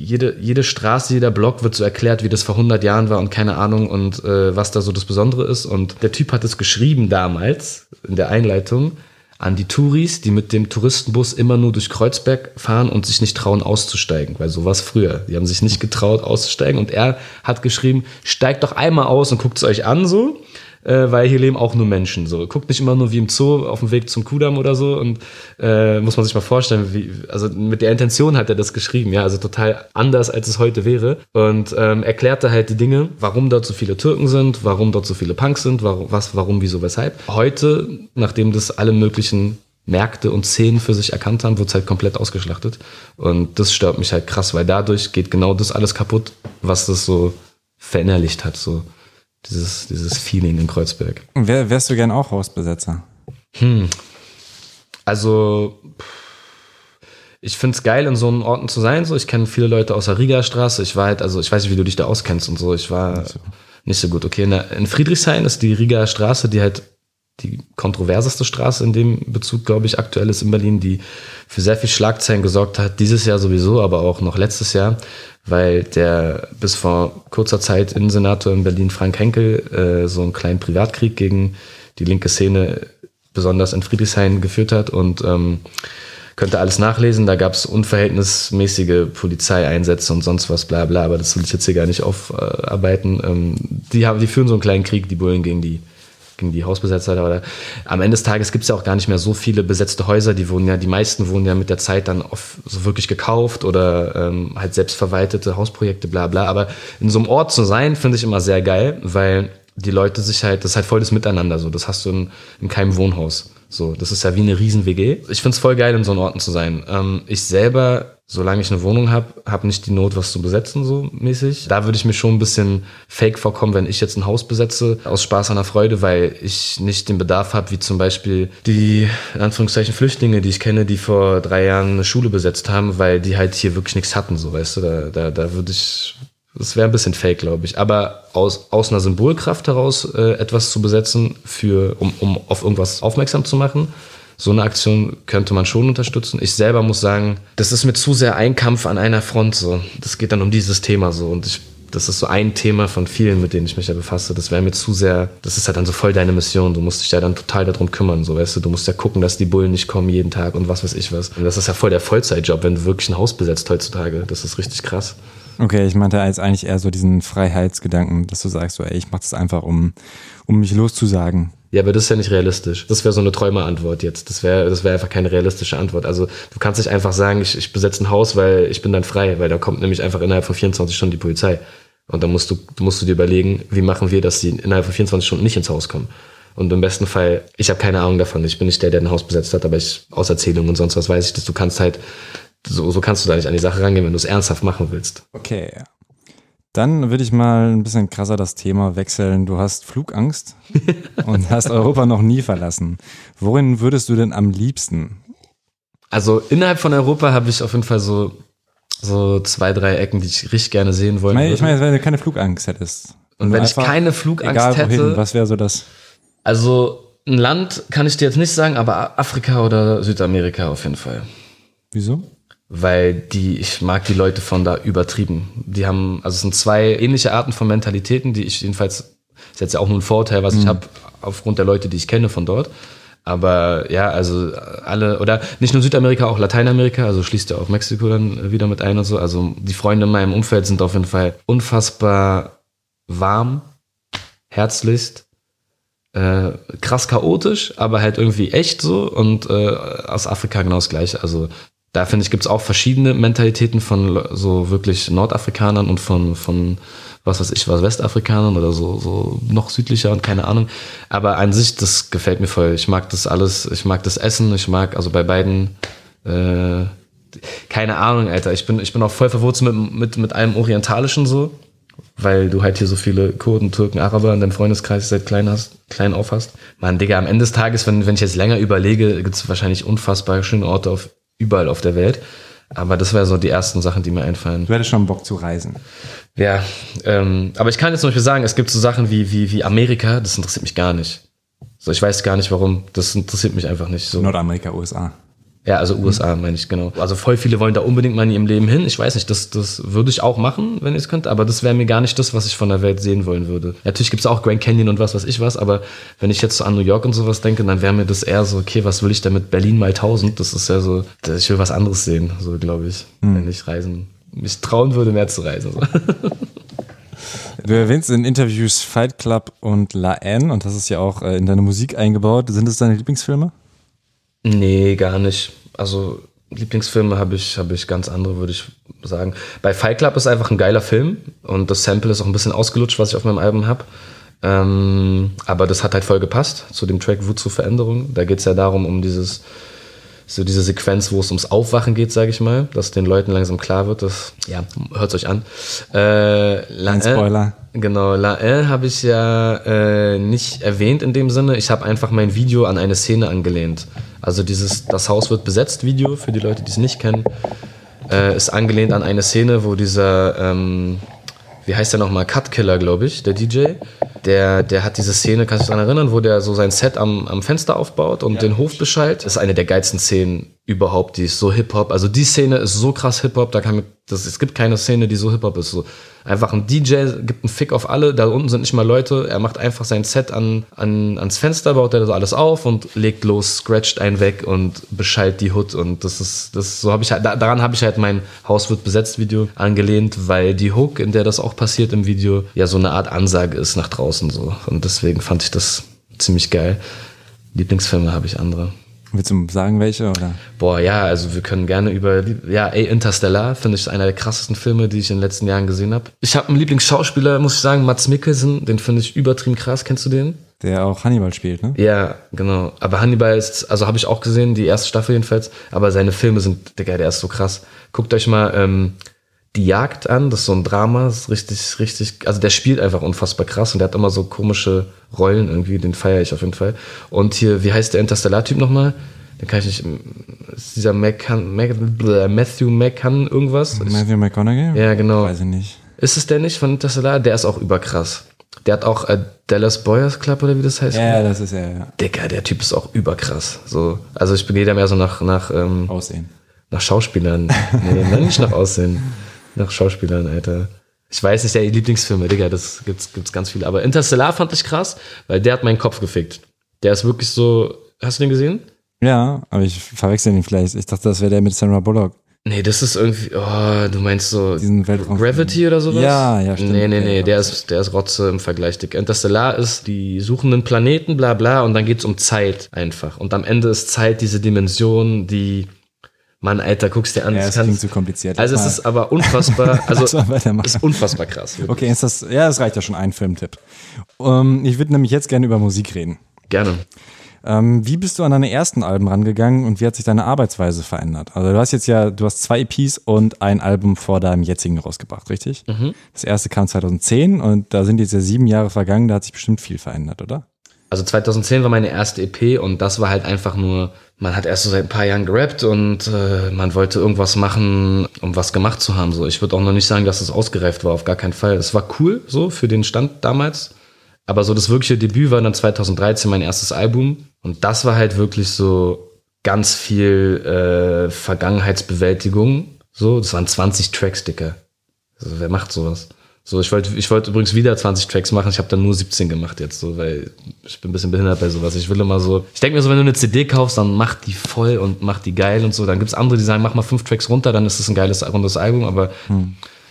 jede, jede Straße, jeder Block wird so erklärt, wie das vor 100 Jahren war und keine Ahnung und äh, was da so das Besondere ist. Und der Typ hat es geschrieben damals in der Einleitung an die Touris, die mit dem Touristenbus immer nur durch Kreuzberg fahren und sich nicht trauen auszusteigen, weil so war es früher. Die haben sich nicht getraut auszusteigen und er hat geschrieben, steigt doch einmal aus und guckt es euch an so äh, weil hier leben auch nur Menschen. So, guckt nicht immer nur wie im Zoo auf dem Weg zum Kudamm oder so und äh, muss man sich mal vorstellen, wie, also mit der Intention hat er das geschrieben, ja, also total anders als es heute wäre und ähm, erklärte halt die Dinge, warum dort so viele Türken sind, warum dort so viele Punks sind, warum, was, warum, wieso, weshalb. Heute, nachdem das alle möglichen Märkte und Szenen für sich erkannt haben, wird es halt komplett ausgeschlachtet. Und das stört mich halt krass, weil dadurch geht genau das alles kaputt, was das so verinnerlicht hat. So dieses, dieses Feeling in Kreuzberg. Wär, wärst du gern auch Hausbesetzer? Hm. Also, ich finde es geil, in so einem Orten zu sein. So, ich kenne viele Leute aus der Riga-Straße. Ich war halt, also ich weiß nicht, wie du dich da auskennst und so. Ich war nicht so, nicht so gut. Okay, in, der, in Friedrichshain ist die Riga-Straße, die halt die kontroverseste Straße in dem Bezug, glaube ich, aktuell ist in Berlin, die für sehr viel Schlagzeilen gesorgt hat. Dieses Jahr sowieso, aber auch noch letztes Jahr weil der bis vor kurzer Zeit Innensenator in Berlin, Frank Henkel, äh, so einen kleinen Privatkrieg gegen die linke Szene, besonders in Friedrichshain, geführt hat und ähm, könnte alles nachlesen. Da gab es unverhältnismäßige Polizeieinsätze und sonst was, bla bla, aber das will ich jetzt hier gar nicht aufarbeiten. Ähm, die, haben, die führen so einen kleinen Krieg, die Bullen gegen die gegen die Hausbesetzer. Aber am Ende des Tages gibt es ja auch gar nicht mehr so viele besetzte Häuser. Die wurden ja, die meisten wurden ja mit der Zeit dann auf, so wirklich gekauft oder ähm, halt selbstverwaltete Hausprojekte, bla bla. Aber in so einem Ort zu sein, finde ich immer sehr geil, weil die Leute sich halt, das ist halt voll das Miteinander so. Das hast du in, in keinem Wohnhaus. So, das ist ja wie eine riesen WG. Ich finde es voll geil, in so einem Orten zu sein. Ähm, ich selber solange ich eine Wohnung habe, habe nicht die Not, was zu besetzen, so mäßig. Da würde ich mir schon ein bisschen fake vorkommen, wenn ich jetzt ein Haus besetze, aus Spaß an der Freude, weil ich nicht den Bedarf habe, wie zum Beispiel die, in Anführungszeichen, Flüchtlinge, die ich kenne, die vor drei Jahren eine Schule besetzt haben, weil die halt hier wirklich nichts hatten, so, weißt du, da, da, da würde ich, das wäre ein bisschen fake, glaube ich. Aber aus, aus einer Symbolkraft heraus äh, etwas zu besetzen, für, um, um auf irgendwas aufmerksam zu machen, So eine Aktion könnte man schon unterstützen. Ich selber muss sagen, das ist mir zu sehr ein Kampf an einer Front so. Das geht dann um dieses Thema so und ich das ist so ein Thema von vielen, mit denen ich mich ja befasse. Das wäre mir zu sehr, das ist halt dann so voll deine Mission. Du musst dich ja dann total darum kümmern, so weißt du. Du musst ja gucken, dass die Bullen nicht kommen jeden Tag und was weiß ich was. Und das ist ja voll der Vollzeitjob, wenn du wirklich ein Haus besetzt heutzutage. Das ist richtig krass. Okay, ich meinte jetzt eigentlich eher so diesen Freiheitsgedanken, dass du sagst, so, ey, ich mach das einfach, um, um mich loszusagen. Ja, aber das ist ja nicht realistisch. Das wäre so eine Träumerantwort jetzt. Das wäre das wäre einfach keine realistische Antwort. Also du kannst nicht einfach sagen, ich, ich besetze ein Haus, weil ich bin dann frei, weil da kommt nämlich einfach innerhalb von 24 Stunden die Polizei. Und dann musst du, musst du dir überlegen, wie machen wir, dass sie innerhalb von 24 Stunden nicht ins Haus kommen. Und im besten Fall, ich habe keine Ahnung davon, ich bin nicht der, der ein Haus besetzt hat, aber ich aus Erzählungen und sonst was weiß ich, dass du kannst halt, so, so kannst du da nicht an die Sache rangehen, wenn du es ernsthaft machen willst. Okay. Dann würde ich mal ein bisschen krasser das Thema wechseln. Du hast Flugangst und hast Europa noch nie verlassen. Worin würdest du denn am liebsten? Also innerhalb von Europa habe ich auf jeden Fall so, so zwei, drei Ecken, die ich richtig gerne sehen wollen Ich meine, würde. ich meine, wenn du keine Flugangst hättest. und wenn ich keine Flugangst Egal wohin, hätte, was wäre so das? also ein Land kann ich dir jetzt nicht sagen, aber Afrika oder Südamerika auf jeden Fall. Wieso? Weil die, ich mag die Leute von da übertrieben. Die haben, also es sind zwei ähnliche Arten von Mentalitäten, die ich jedenfalls, ist jetzt ja auch nur ein Vorteil, was ich habe, aufgrund der Leute, die ich kenne von dort. Aber ja, also alle, oder nicht nur Südamerika, auch Lateinamerika, also schließt ja auch Mexiko dann wieder mit ein und so. Also die Freunde in meinem Umfeld sind auf jeden Fall unfassbar warm, herzlichst, äh, krass chaotisch, aber halt irgendwie echt so. Und äh, aus Afrika genau das gleiche. Also da finde ich, gibt es auch verschiedene Mentalitäten von so wirklich Nordafrikanern und von, von was weiß ich, was Westafrikanern oder so, so noch südlicher und keine Ahnung. Aber an sich, das gefällt mir voll. Ich mag das alles, ich mag das Essen, ich mag also bei beiden, äh, keine Ahnung, Alter. Ich bin, ich bin auch voll verwurzelt mit, mit, mit allem Orientalischen so, weil du halt hier so viele Kurden, Türken, Araber in deinem Freundeskreis seit klein, hast, klein auf hast. Mann, Digga, am Ende des Tages, wenn, wenn ich jetzt länger überlege, gibt es wahrscheinlich unfassbar schöne Orte auf, überall auf der Welt. Aber das wäre so die ersten Sachen, die mir einfallen. Du hättest schon Bock zu reisen. Ja, ähm, aber ich kann jetzt zum Beispiel sagen, es gibt so Sachen wie, wie, wie Amerika, das interessiert mich gar nicht. So, ich weiß gar nicht warum. Das interessiert mich einfach nicht so. Nordamerika, USA. Ja, also USA meine ich, genau. Also voll viele wollen da unbedingt mal in ihrem Leben hin. Ich weiß nicht, das, das würde ich auch machen, wenn ich es könnte, aber das wäre mir gar nicht das, was ich von der Welt sehen wollen würde. Natürlich gibt's auch Grand Canyon und was weiß ich was, aber wenn ich jetzt so an New York und sowas denke, dann wäre mir das eher so, okay, was will ich denn mit Berlin mal 1000? Das ist ja so, das- ich will was anderes sehen, so glaube ich, wenn ich reisen, mich trauen würde, mehr zu reisen. So. Du erwähnst in Interviews Fight Club und La N und das ist ja auch äh, in deine Musik eingebaut. Sind es deine Lieblingsfilme? Nee, gar nicht. Also Lieblingsfilme habe ich, habe ich ganz andere, würde ich sagen. Bei Fight Club ist einfach ein geiler Film und das Sample ist auch ein bisschen ausgelutscht, was ich auf meinem Album habe. Ähm, aber das hat halt voll gepasst zu dem Track Wut zur Veränderung. Da geht's ja darum, um dieses, so diese Sequenz, wo es ums Aufwachen geht, sage ich mal, dass den Leuten langsam klar wird, dass, ja, hört's euch an. Äh, La- Ein Spoiler. Genau, La L habe ich ja äh, nicht erwähnt in dem Sinne. Ich habe einfach mein Video an eine Szene angelehnt. Also dieses Das Haus wird besetzt Video, für die Leute, die es nicht kennen, äh, ist angelehnt an eine Szene, wo dieser, ähm, wie heißt der nochmal, Cut Killer, glaube ich, der DJ, der, der hat diese Szene, kannst du dich daran erinnern, wo der so sein Set am, am Fenster aufbaut und den Hof beschallt. Das ist eine der geilsten Szenen überhaupt, die ist so Hip-Hop. Also die Szene ist so krass Hip-Hop, da kann mir, das, es gibt keine Szene, die so Hip-Hop ist. So einfach ein DJ gibt einen Fick auf alle, da unten sind nicht mal Leute, er macht einfach sein Set an, an, ans Fenster, baut er so alles auf und legt los, scratcht einen weg und beschallt die Hood und das ist, das so habe ich halt, da, daran habe ich halt mein Haus wird besetzt Video angelehnt, weil die Hook, in der das auch passiert im Video, ja so eine Art Ansage ist nach draußen so und deswegen fand ich das ziemlich geil. Lieblingsfilme habe ich andere. Willst du sagen, welche? Oder? Boah, ja, also wir können gerne über, ja, ey, Interstellar finde ich einer der krassesten Filme, die ich in den letzten Jahren gesehen habe. Ich habe einen Lieblingsschauspieler, muss ich sagen, Mats Mikkelsen, den finde ich übertrieben krass. Kennst du den? Der auch Hannibal spielt, ne? Ja, genau. Aber Hannibal ist, also habe ich auch gesehen, die erste Staffel jedenfalls. Aber seine Filme sind, Digga, der ist so krass. Guckt euch mal ähm, Die Jagd an, das ist so ein Drama, das ist richtig, richtig, also der spielt einfach unfassbar krass und der hat immer so komische Rollen irgendwie, den feiere ich auf jeden Fall. Und hier, wie heißt der Interstellar-Typ nochmal? Den kann ich nicht, ist dieser McCann, Mac, Matthew McCann irgendwas? Matthew McConaughey? Ja, genau. Weiß ich nicht. Ist es der nicht von Interstellar? Der ist auch überkrass. Der hat auch äh, Dallas Boyers Club oder wie das heißt. Ja, das ist ja, ja. Dicker, der Typ ist auch überkrass. So, also ich gehe da mehr so nach, nach, ähm, Aussehen. nach Schauspielern. nee, nicht nach Aussehen. Nach Schauspielern, Alter. Ich weiß nicht, der Lieblingsfilme, Digga, das gibt's, gibt's ganz viele. Aber Interstellar fand ich krass, weil der hat meinen Kopf gefickt. Der ist wirklich so. Hast du den gesehen? Ja, aber ich verwechsel ihn vielleicht. Ich dachte, das wäre der mit Sandra Bullock. Nee, das ist irgendwie. Oh, du meinst so. Gravity oder sowas? Ja, ja, stimmt. Nee, nee, nee, der ist, der ist Rotze im Vergleich. Dick. Interstellar ist, die suchen einen Planeten, bla bla, und dann geht's um Zeit einfach. Und am Ende ist Zeit diese Dimension, die. Mann, Alter, guckst dir an. Ja, das das klingt zu kompliziert. also es ist aber unfassbar, also ist unfassbar krass. wirklich. Okay, ist das, ja, das reicht ja schon ein Filmtipp. Ähm, ich würde nämlich jetzt gerne über Musik reden. Gerne. Ähm, wie bist du an deine ersten Alben rangegangen und wie hat sich deine Arbeitsweise verändert? Also du hast jetzt ja, du hast zwei EPs und ein Album vor deinem jetzigen rausgebracht, richtig? Das erste kam 2010 und da sind jetzt ja sieben Jahre vergangen, da hat sich bestimmt viel verändert, oder? Also 2010 war meine erste EP und das war halt einfach nur, man hat erst so seit ein paar Jahren gerappt und äh, man wollte irgendwas machen, um was gemacht zu haben. So, ich würde auch noch nicht sagen, dass es ausgereift war, auf gar keinen Fall. Es war cool so für den Stand damals, aber so das wirkliche Debüt war dann 2013 mein erstes Album und das war halt wirklich so ganz viel äh, Vergangenheitsbewältigung. So, das waren 20 Tracks, Dicker. Also, wer macht sowas? So, ich wollte, ich wollte übrigens wieder 20 Tracks machen. Ich habe dann nur 17 gemacht jetzt, so, weil ich bin ein bisschen behindert bei sowas. Ich will immer so. Ich denke mir so, wenn du eine CD kaufst, dann mach die voll und mach die geil und so. Dann gibt's andere, die sagen, mach mal fünf Tracks runter, dann ist es ein geiles rundes Album, aber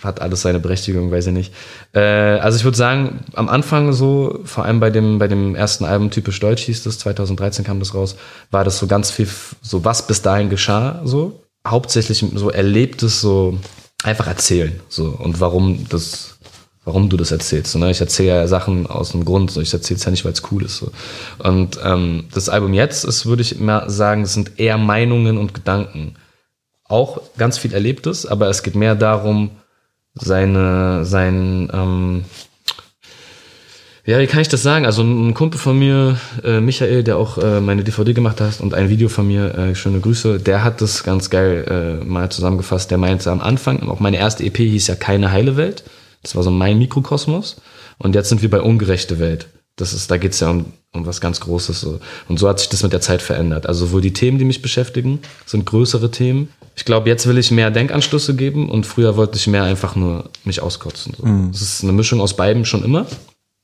hat alles seine Berechtigung, weiß ich nicht. Äh, also ich würde sagen, am Anfang so, vor allem bei dem, bei dem ersten Album Typisch Deutsch hieß das, 2013 kam das raus, war das so ganz viel, so was bis dahin geschah, so. Hauptsächlich so erlebtes, so einfach erzählen, so. Und warum das, warum du das erzählst. Ne? Ich erzähle ja Sachen aus dem Grund, so. ich erzähle es ja nicht, weil es cool ist. So. Und ähm, das Album jetzt ist, würde ich immer sagen, es sind eher Meinungen und Gedanken. Auch ganz viel Erlebtes, aber es geht mehr darum, seine, sein, ähm, ja, wie kann ich das sagen? Also ein Kumpel von mir, äh, Michael, der auch äh, meine DVD gemacht hat und ein Video von mir, äh, schöne Grüße, der hat das ganz geil äh, mal zusammengefasst. Der meinte am Anfang, auch meine erste EP hieß ja Keine heile Welt. Das war so mein Mikrokosmos. Und jetzt sind wir bei Ungerechte Welt. Das ist, da geht's ja um, um was ganz Großes. So. Und so hat sich das mit der Zeit verändert. Also sowohl die Themen, die mich beschäftigen, sind größere Themen. Ich glaube, jetzt will ich mehr Denkanschlüsse geben und früher wollte ich mehr einfach nur mich auskotzen. So. Es ist eine Mischung aus beiden schon immer.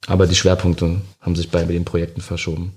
Aber die Schwerpunkte haben sich bei den Projekten verschoben.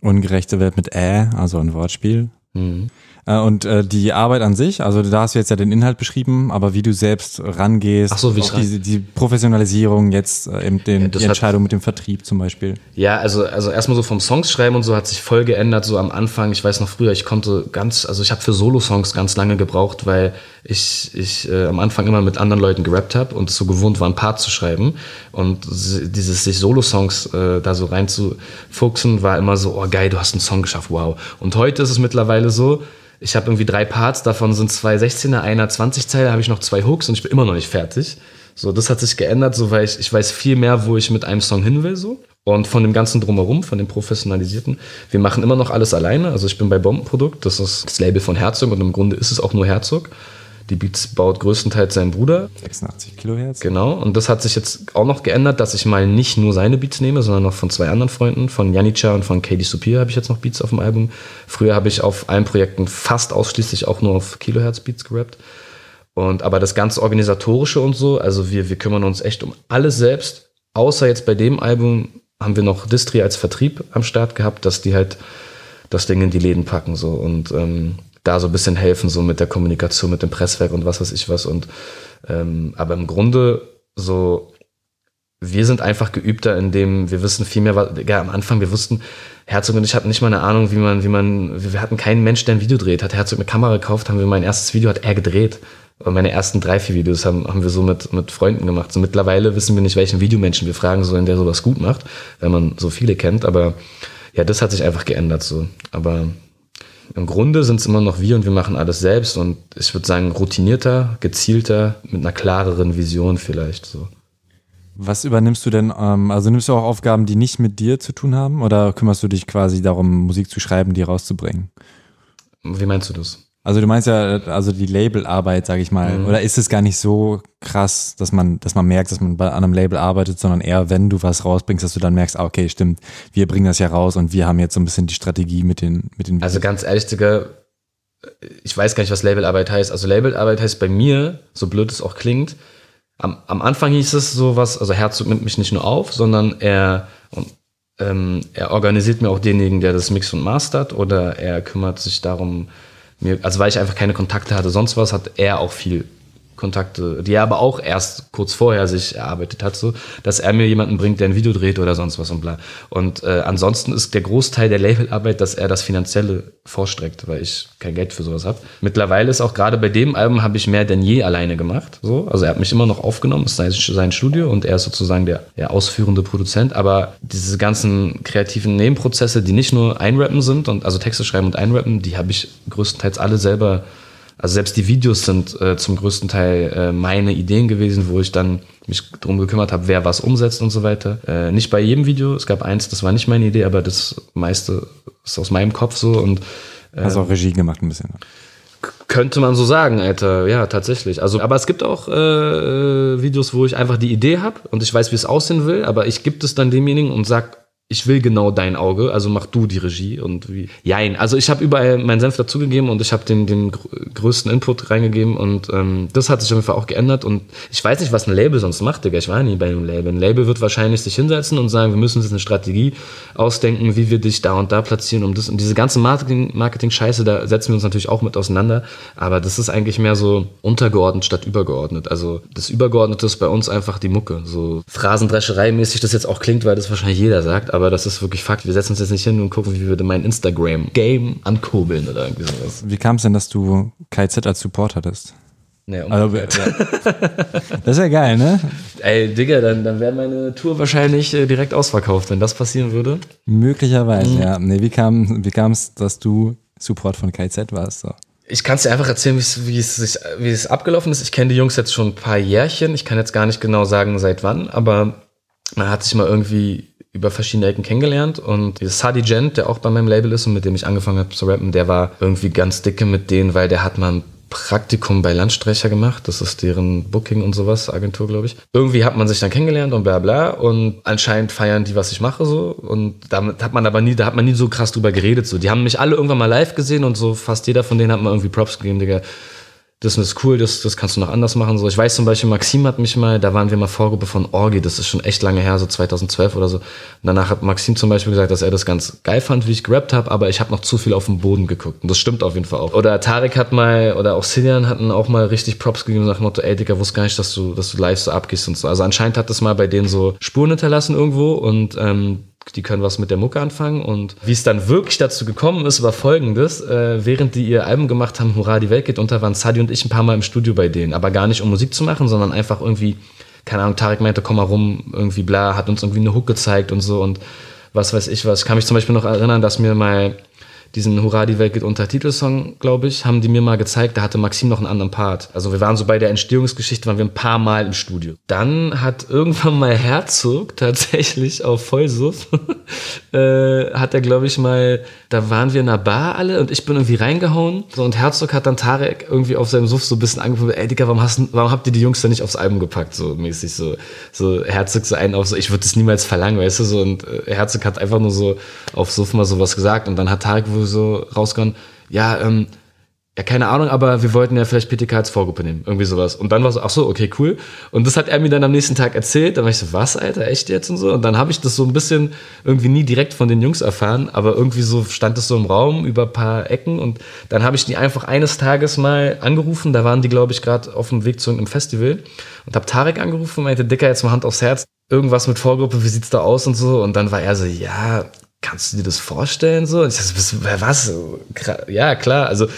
Ungerechte Welt mit Ä, also ein Wortspiel. Mhm. Äh, Und äh, die Arbeit an sich, also da hast du jetzt ja den Inhalt beschrieben, aber wie du selbst rangehst, Ach so, wie auch diese, die Professionalisierung jetzt, äh, eben den, das die hat- Entscheidung mit dem Vertrieb zum Beispiel. Ja, also, also erstmal so vom Songs schreiben und so hat sich voll geändert. So am Anfang, ich weiß noch früher, ich konnte ganz, also ich habe für Solo-Songs ganz lange gebraucht, weil ich, ich äh, am Anfang immer mit anderen Leuten gerappt habe und es so gewohnt war, ein Part zu schreiben. Und dieses sich Solo-Songs äh, da so reinzufuchsen, war immer so, oh geil, du hast einen Song geschafft, wow. Und heute ist es mittlerweile so, ich habe irgendwie drei Parts, davon sind zwei 16er, einer 20 Zeile, habe ich noch zwei Hooks und ich bin immer noch nicht fertig. So, das hat sich geändert, so weil ich, ich weiß viel mehr, wo ich mit einem Song hin will, so. Und von dem ganzen Drumherum, von dem Professionalisierten. Wir machen immer noch alles alleine. Also ich bin bei Bombenprodukt, das ist das Label von Herzog und im Grunde ist es auch nur Herzog. Die Beats baut größtenteils sein Bruder. 86 Kilohertz. Genau. Und das hat sich jetzt auch noch geändert, dass ich mal nicht nur seine Beats nehme, sondern noch von zwei anderen Freunden. Von Janica und von Katie Supir habe ich jetzt noch Beats auf dem Album. Früher habe ich auf allen Projekten fast ausschließlich auch nur auf Kilohertz Beats gerappt. Und aber das ganze Organisatorische und so, also wir, wir kümmern uns echt um alles selbst. Außer jetzt bei dem Album haben wir noch Distri als Vertrieb am Start gehabt, dass die halt das Ding in die Läden packen so und ähm, da so ein bisschen helfen, so mit der Kommunikation, mit dem Presswerk und was weiß ich was. Und ähm, aber im Grunde so, wir sind einfach geübter, indem wir wissen viel mehr, was, ja, am Anfang, wir wussten, Herzog und ich hatten nicht mal eine Ahnung, wie man, wie man, wir hatten keinen Mensch, der ein Video dreht. Hat Herzog eine Kamera gekauft, haben wir mein erstes Video, hat er gedreht. Und meine ersten drei, vier Videos haben, haben wir so mit, mit Freunden gemacht. So mittlerweile wissen wir nicht, welchen Videomenschen wir fragen sollen, der sowas gut macht, wenn man so viele kennt. Aber ja, das hat sich einfach geändert so. Aber im Grunde sind es immer noch wir und wir machen alles selbst und ich würde sagen routinierter, gezielter, mit einer klareren Vision vielleicht so. Was übernimmst du denn? Ähm, also nimmst du auch Aufgaben, die nicht mit dir zu tun haben, oder kümmerst du dich quasi darum, Musik zu schreiben, die rauszubringen? Wie meinst du das? Also du meinst ja, also die Labelarbeit, sage ich mal, Mhm. oder ist es gar nicht so krass, dass man, dass man merkt, dass man bei einem Label arbeitet, sondern eher, wenn du was rausbringst, dass du dann merkst, ah, okay, stimmt, wir bringen das ja raus und wir haben jetzt so ein bisschen die Strategie mit den, mit den Also ganz ehrlich, Digga, ich weiß gar nicht, was Labelarbeit heißt. Also Labelarbeit heißt bei mir, so blöd es auch klingt, am, am Anfang hieß es sowas, also Herzog nimmt mich nicht nur auf, sondern er, ähm, er organisiert mir auch denjenigen, der das mixt und mastert oder er kümmert sich darum, mir, also weil ich einfach keine Kontakte hatte, sonst was, hat er auch viel Kontakte, die er aber auch erst kurz vorher sich erarbeitet hat, so, dass er mir jemanden bringt, der ein Video dreht oder sonst was und bla. Und äh, ansonsten ist der Großteil der Labelarbeit, dass er das Finanzielle vorstreckt, weil ich kein Geld für sowas habe. Mittlerweile ist auch gerade bei dem Album habe ich mehr denn je alleine gemacht. So, also er hat mich immer noch aufgenommen, ist sein, sein Studio und er ist sozusagen der, der ausführende Produzent. Aber diese ganzen kreativen Nebenprozesse, die nicht nur Einrappen sind und also Texte schreiben und Einrappen, die habe ich größtenteils alle selber also selbst die Videos sind äh, zum größten Teil äh, meine Ideen gewesen, wo ich dann mich drum gekümmert habe, wer was umsetzt und so weiter. Äh, nicht bei jedem Video. Es gab eins, das war nicht meine Idee, aber das meiste ist aus meinem Kopf so und Hast auch Regie gemacht ein bisschen. könnte man so sagen, Alter. Ja, tatsächlich. Also, aber es gibt auch äh, äh, Videos, wo ich einfach die Idee habe und ich weiß, wie es aussehen will, aber ich gebe es dann demjenigen und sag, ich will genau dein Auge, also mach du die Regie und wie. Jein. Also ich habe überall meinen Senf dazugegeben und ich habe den, den gr- größten Input reingegeben und ähm, das hat sich auf jeden Fall auch geändert und ich weiß nicht, was ein Label sonst macht, Digga. Ich war nie bei einem Label. Ein Label wird wahrscheinlich sich hinsetzen und sagen, wir müssen uns jetzt eine Strategie ausdenken, wie wir dich da und da platzieren, um das und diese ganze Marketing, Marketing-Scheiße, da setzen wir uns natürlich auch mit auseinander, aber das ist eigentlich mehr so untergeordnet statt übergeordnet. Also das Übergeordnete ist bei uns einfach die Mucke. So Phrasendrescherei-mäßig das jetzt auch klingt, weil das wahrscheinlich jeder sagt, aber das ist wirklich Fakt. Wir setzen uns jetzt nicht hin und gucken, wie wir mein Instagram-Game ankurbeln oder irgendwie sowas. Wie kam es denn, dass du KZ als Support hattest? Nee, Also, ja. Das ist ja geil, ne? Ey, Digga, dann, dann wäre meine Tour wahrscheinlich äh, direkt ausverkauft, wenn das passieren würde. Möglicherweise, Mhm. ja. Nee, wie kam kam's, dass du Support von KZ warst? So. Ich kann es dir einfach erzählen, es- es, wie es abgelaufen ist. Ich kenne die Jungs jetzt schon ein paar Jährchen. Ich kann jetzt gar nicht genau sagen, seit wann, aber man hat sich mal irgendwie über verschiedene Ecken kennengelernt und Sadi Gent, der auch bei meinem Label ist und mit dem ich angefangen habe zu rappen, der war irgendwie ganz dicke mit denen, weil der hat mal ein Praktikum bei Landstreicher gemacht. Das ist deren Booking und sowas, Agentur, glaube ich. Irgendwie hat man sich dann kennengelernt und bla bla. Und anscheinend feiern die, was ich mache, so. Und damit hat man aber nie, da hat man nie so krass drüber geredet. So. Die haben mich alle irgendwann mal live gesehen und so fast jeder von denen hat mir irgendwie Props gegeben, Digga. Das ist cool, das, das kannst du noch anders machen. So, ich weiß zum Beispiel, Maxim hat mich mal, da waren wir mal Vorgruppe von Orgi, das ist schon echt lange her, so 2012 oder so. Und danach hat Maxim zum Beispiel gesagt, dass er das ganz geil fand, wie ich gerappt habe, aber ich habe noch zu viel auf den Boden geguckt. Und das stimmt auf jeden Fall auch. Oder Tarek hat mal, oder auch Silian hatten auch mal richtig Props gegeben nach dem Motto, ey Digga, wusste gar nicht, dass du, dass du live so abgehst und so. Also anscheinend hat das mal bei denen so Spuren hinterlassen irgendwo und ähm, die können was mit der Mucke anfangen. Und wie es dann wirklich dazu gekommen ist, war folgendes. Äh, während die ihr Album gemacht haben, Hurra, die Welt geht unter, waren Sadi und ich ein paar Mal im Studio bei denen. Aber gar nicht, um Musik zu machen, sondern einfach irgendwie, keine Ahnung, Tarek meinte, komm mal rum, irgendwie bla, hat uns irgendwie eine Hook gezeigt und so und was weiß ich was. Ich kann mich zum Beispiel noch erinnern, dass mir mal diesen Hurra, die Welt geht unter Titelsong, glaube ich, haben die mir mal gezeigt, da hatte Maxim noch einen anderen Part. Also wir waren so bei der Entstehungsgeschichte, waren wir ein paar Mal im Studio. Dann hat irgendwann mal Herzog tatsächlich auf Vollsuff, äh, hat er, glaube ich, mal, da waren wir in einer Bar alle und ich bin irgendwie reingehauen. So, und Herzog hat dann Tarek irgendwie auf seinem Suff so ein bisschen angefangen, ey Digga, warum, hast, warum habt ihr die Jungs da nicht aufs Album gepackt? So mäßig so. So Herzog so einen auf so, ich würde das niemals verlangen, weißt du, so. Und äh, Herzog hat einfach nur so auf Suff mal sowas gesagt und dann hat Tarek wohl so rausgehauen, ja, ähm, ja, keine Ahnung, aber wir wollten ja vielleicht PTK als Vorgruppe nehmen. Irgendwie sowas. Und dann war so, ach so, okay, cool. Und das hat er mir dann am nächsten Tag erzählt. Dann war ich so, was, Alter, echt jetzt und so. Und dann habe ich das so ein bisschen irgendwie nie direkt von den Jungs erfahren, aber irgendwie so stand es so im Raum über ein paar Ecken. Und dann habe ich die einfach eines Tages mal angerufen. Da waren die, glaube ich, gerade auf dem Weg zu irgendeinem Festival. Und habe Tarek angerufen und meinte, Dicker, jetzt mal Hand aufs Herz. Irgendwas mit Vorgruppe, wie sieht's da aus und so. Und dann war er so, ja, kannst du dir das vorstellen? So? Und ich so, was- Ja, klar. Also,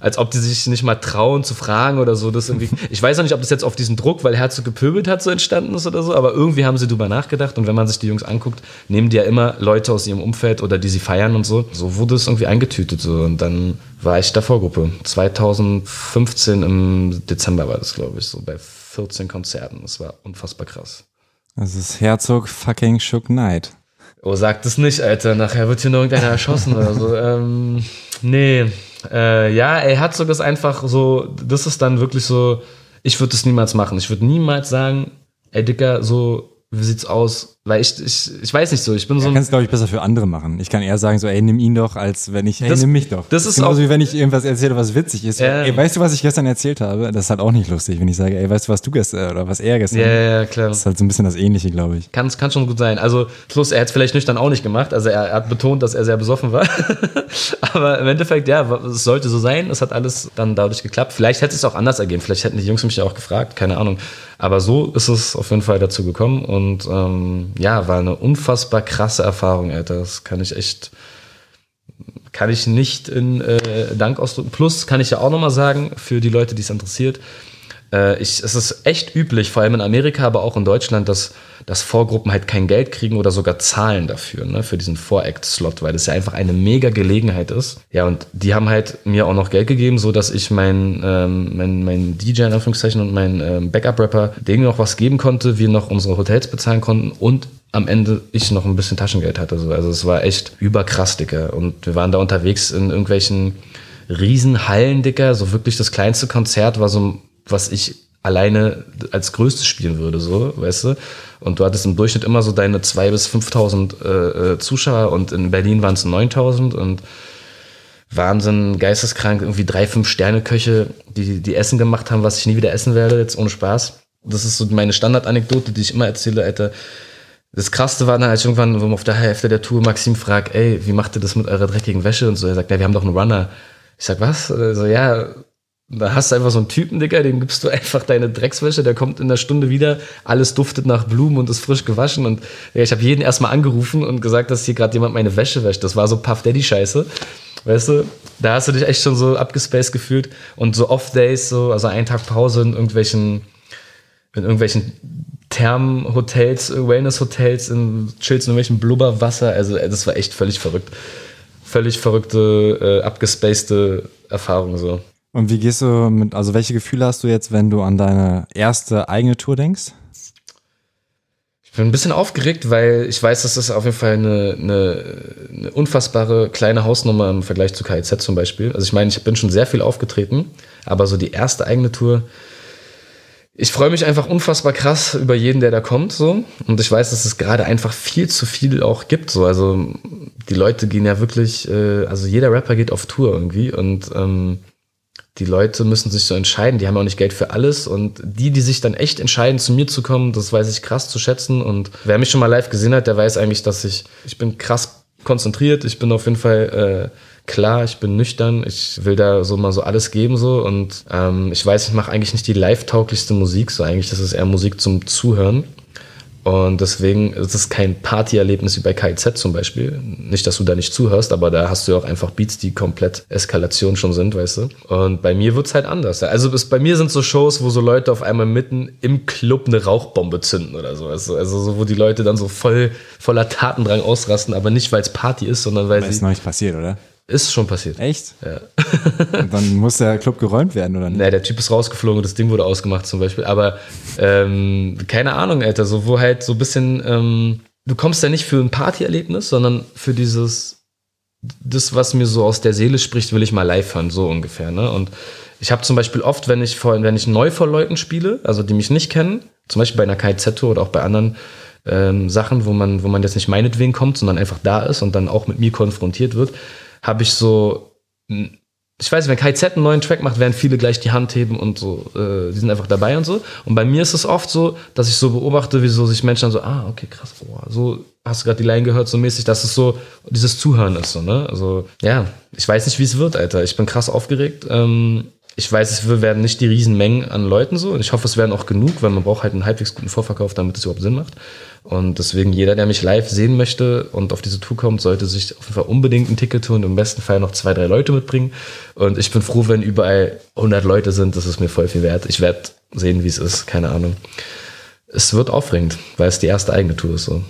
als ob die sich nicht mal trauen zu fragen oder so. Das irgendwie, ich weiß auch nicht, ob das jetzt auf diesen Druck, weil Herzog gepöbelt hat, so entstanden ist oder so, aber irgendwie haben sie drüber nachgedacht und wenn man sich die Jungs anguckt, nehmen die ja immer Leute aus ihrem Umfeld oder die sie feiern und so. So wurde es irgendwie eingetütet so und dann war ich der Vorgruppe. 2015 im Dezember war das, glaube ich, so bei 14 Konzerten. Das war unfassbar krass. Das ist Herzog fucking Shook Knight. Oh, sag das nicht, Alter. Nachher wird hier noch irgendeiner erschossen oder so. Ähm, nee, Äh, ja, er hat sogar einfach so, das ist dann wirklich so, ich würde das niemals machen. Ich würde niemals sagen, ey Dicker, so, wie sieht's aus? Weil ich, ich, ich weiß nicht so, ich bin so Ich ein. kann es, glaube ich, besser für andere machen. Ich kann eher sagen, so, ey, nimm ihn doch, als wenn ich, ey, Das- nimm mich doch. das ist genauso auch- wie wenn ich irgendwas erzähle, was witzig ist. Ja. Ey, weißt du, was ich gestern erzählt habe? Das ist halt auch nicht lustig, wenn ich sage, ey, weißt du, was du gestern, oder was er gestern. Ja, ja, ja, klar. Das ist halt so ein bisschen das Ähnliche, glaube ich. Kann, kann schon gut sein. Also, plus, er hat es vielleicht nüchtern auch nicht gemacht. Also, er, er hat betont, dass er sehr besoffen war. Aber im Endeffekt, ja, es sollte so sein. Es hat alles dann dadurch geklappt. Vielleicht hätte es auch anders ergeben. Vielleicht hätten die Jungs mich ja auch gefragt. Keine Ahnung. Aber so ist es auf jeden Fall dazu gekommen. Und ähm, ja, war eine unfassbar krasse Erfahrung, Alter. Das kann ich echt kann ich nicht in äh, Dank ausdrücken. Plus kann ich ja auch nochmal sagen, für die Leute, die es interessiert, äh, ich, es ist echt üblich, vor allem in Amerika, aber auch in Deutschland, dass, dass Vorgruppen halt kein Geld kriegen oder sogar zahlen dafür, ne, für diesen Voract-Slot, weil das ja einfach eine mega Gelegenheit ist. Ja, und die haben halt mir auch noch Geld gegeben, so dass ich mein, ähm, mein, mein DJ in Anführungszeichen und mein ähm, Backup-Rapper denen noch was geben konnte, wir noch unsere Hotels bezahlen konnten und am Ende ich noch ein bisschen Taschengeld hatte. So. Also es war echt überkrass, Dicker. Und wir waren da unterwegs in irgendwelchen Riesenhallen, Dicker. So wirklich das kleinste Konzert war so, was ich alleine als größtes spielen würde, so, weißt du? Und du hattest im Durchschnitt immer so deine 2.000 bis 5.000 äh, äh, Zuschauer und in Berlin waren es 9.000 und Wahnsinn, geisteskrank, irgendwie drei, fünf Sterne-Köche, die, die Essen gemacht haben, was ich nie wieder essen werde, jetzt ohne Spaß. Das ist so meine Standardanekdote, die ich immer erzähle, Alter. Das Krasseste war dann, als ich irgendwann wo auf der Hälfte der Tour Maxim fragt, ey, wie macht ihr das mit eurer dreckigen Wäsche? Und so, er sagt, ja, wir haben doch einen Runner. Ich sag, was? So, ja, da hast du einfach so einen Typen, Digga, dem gibst du einfach deine Dreckswäsche, der kommt in der Stunde wieder, alles duftet nach Blumen und ist frisch gewaschen. Und ja, ich habe jeden erstmal angerufen und gesagt, dass hier gerade jemand meine Wäsche wäscht. Das war so Puff Daddy-Scheiße. Weißt du, da hast du dich echt schon so abgespaced gefühlt. Und so Off-Days, so, also einen Tag Pause in irgendwelchen, in irgendwelchen Thermenhotels, Wellness-Hotels, in chillst in irgendwelchem Blubberwasser. Also, das war echt völlig verrückt. Völlig verrückte, äh, abgespacede Erfahrung so. Und wie gehst du mit, also welche Gefühle hast du jetzt, wenn du an deine erste eigene Tour denkst? Ich bin ein bisschen aufgeregt, weil ich weiß, das ist auf jeden Fall eine, eine, eine unfassbare kleine Hausnummer im Vergleich zu KIZ zum Beispiel. Also ich meine, ich bin schon sehr viel aufgetreten, aber so die erste eigene Tour, ich freue mich einfach unfassbar krass über jeden, der da kommt, so. Und ich weiß, dass es gerade einfach viel zu viel auch gibt, so. Also, die Leute gehen ja wirklich, äh, also jeder Rapper geht auf Tour irgendwie und, ähm, die Leute müssen sich so entscheiden, die haben auch nicht Geld für alles. Und die, die sich dann echt entscheiden, zu mir zu kommen, das weiß ich krass zu schätzen. Und wer mich schon mal live gesehen hat, der weiß eigentlich, dass ich, ich bin krass konzentriert, ich bin auf jeden Fall äh, klar, ich bin nüchtern, ich will da so mal so alles geben so. Und ähm, ich weiß, ich mache eigentlich nicht die live-tauglichste Musik, so eigentlich, das ist eher Musik zum Zuhören und deswegen ist es kein Partyerlebnis wie bei KIZ zum Beispiel. Nicht, dass du da nicht zuhörst, aber da hast du ja auch einfach Beats, die komplett Eskalation schon sind, weißt du. Und bei mir wird's halt anders. Also es, bei mir sind so Shows, wo so Leute auf einmal mitten im Club eine Rauchbombe zünden oder so. Also, also so, wo die Leute dann so voll voller Tatendrang ausrasten, aber nicht, weil es Party ist, sondern weil Das ist sie... noch nicht passiert, oder? Ist schon passiert. Echt? Ja. Und dann muss der Club geräumt werden, oder nicht? Naja, der Typ ist rausgeflogen und das Ding wurde ausgemacht zum Beispiel. Aber ähm, keine Ahnung, Alter, so wo halt so ein bisschen, ähm, du kommst ja nicht für ein Partyerlebnis, sondern für dieses, das, was mir so aus der Seele spricht, will ich mal live hören, so ungefähr. Ne? Und ich habe zum Beispiel oft, wenn ich vor, wenn ich neu vor Leuten spiele, also die mich nicht kennen, zum Beispiel bei einer KZ-Tour oder auch bei anderen ähm, Sachen, wo man, wo man jetzt nicht meinetwegen kommt, sondern einfach da ist und dann auch mit mir konfrontiert wird, habe ich so ich weiß, wenn KZ einen neuen Track macht, werden viele gleich die Hand heben und so, äh, die sind einfach dabei und so. Und bei mir ist es oft so, dass ich so beobachte, wie so sich Menschen dann so, ah, okay, krass, oh, so hast du gerade die Line gehört, so mäßig, dass es so dieses Zuhören ist, so, ne? Also, ja, ich weiß nicht, wie es wird, Alter. Ich bin krass aufgeregt. Ähm, ich weiß, es werden nicht die Riesenmengen an Leuten so. Und ich hoffe, es werden auch genug, weil man braucht halt einen halbwegs guten Vorverkauf, damit es überhaupt Sinn macht. Und deswegen, jeder, der mich live sehen möchte und auf diese Tour kommt, sollte sich auf jeden Fall unbedingt ein Ticket tun und im besten Fall noch zwei, drei Leute mitbringen. Und ich bin froh, wenn überall 100 Leute sind. Das ist mir voll viel wert. Ich werde sehen, wie es ist. Keine Ahnung. Es wird aufregend, weil es die erste eigene Tour ist. So.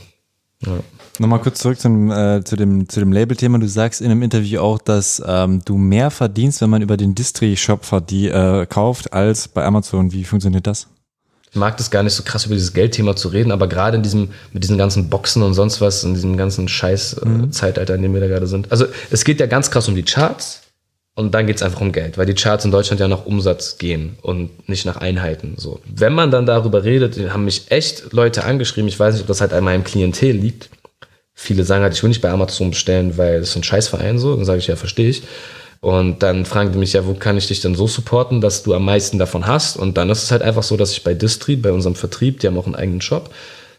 Ja. Nochmal kurz zurück zum, äh, zu dem, zu dem Label-Thema. Du sagst in einem Interview auch, dass ähm, du mehr verdienst, wenn man über den Distri-Shop verdie- äh, kauft, als bei Amazon. Wie funktioniert das? Ich mag das gar nicht so krass über dieses Geldthema zu reden, aber gerade in diesem, mit diesen ganzen Boxen und sonst was, in diesem ganzen Scheiß-Zeitalter, in dem wir da gerade sind. Also es geht ja ganz krass um die Charts. Und dann geht's einfach um Geld, weil die Charts in Deutschland ja nach Umsatz gehen und nicht nach Einheiten. So. Wenn man dann darüber redet, haben mich echt Leute angeschrieben, ich weiß nicht, ob das halt an meinem Klientel liegt. Viele sagen halt, ich will nicht bei Amazon bestellen, weil das ist ein Scheißverein so. Dann sage ich, ja, verstehe ich. Und dann fragen die mich, ja, wo kann ich dich denn so supporten, dass du am meisten davon hast? Und dann ist es halt einfach so, dass ich bei Distri, bei unserem Vertrieb, die haben auch einen eigenen Shop,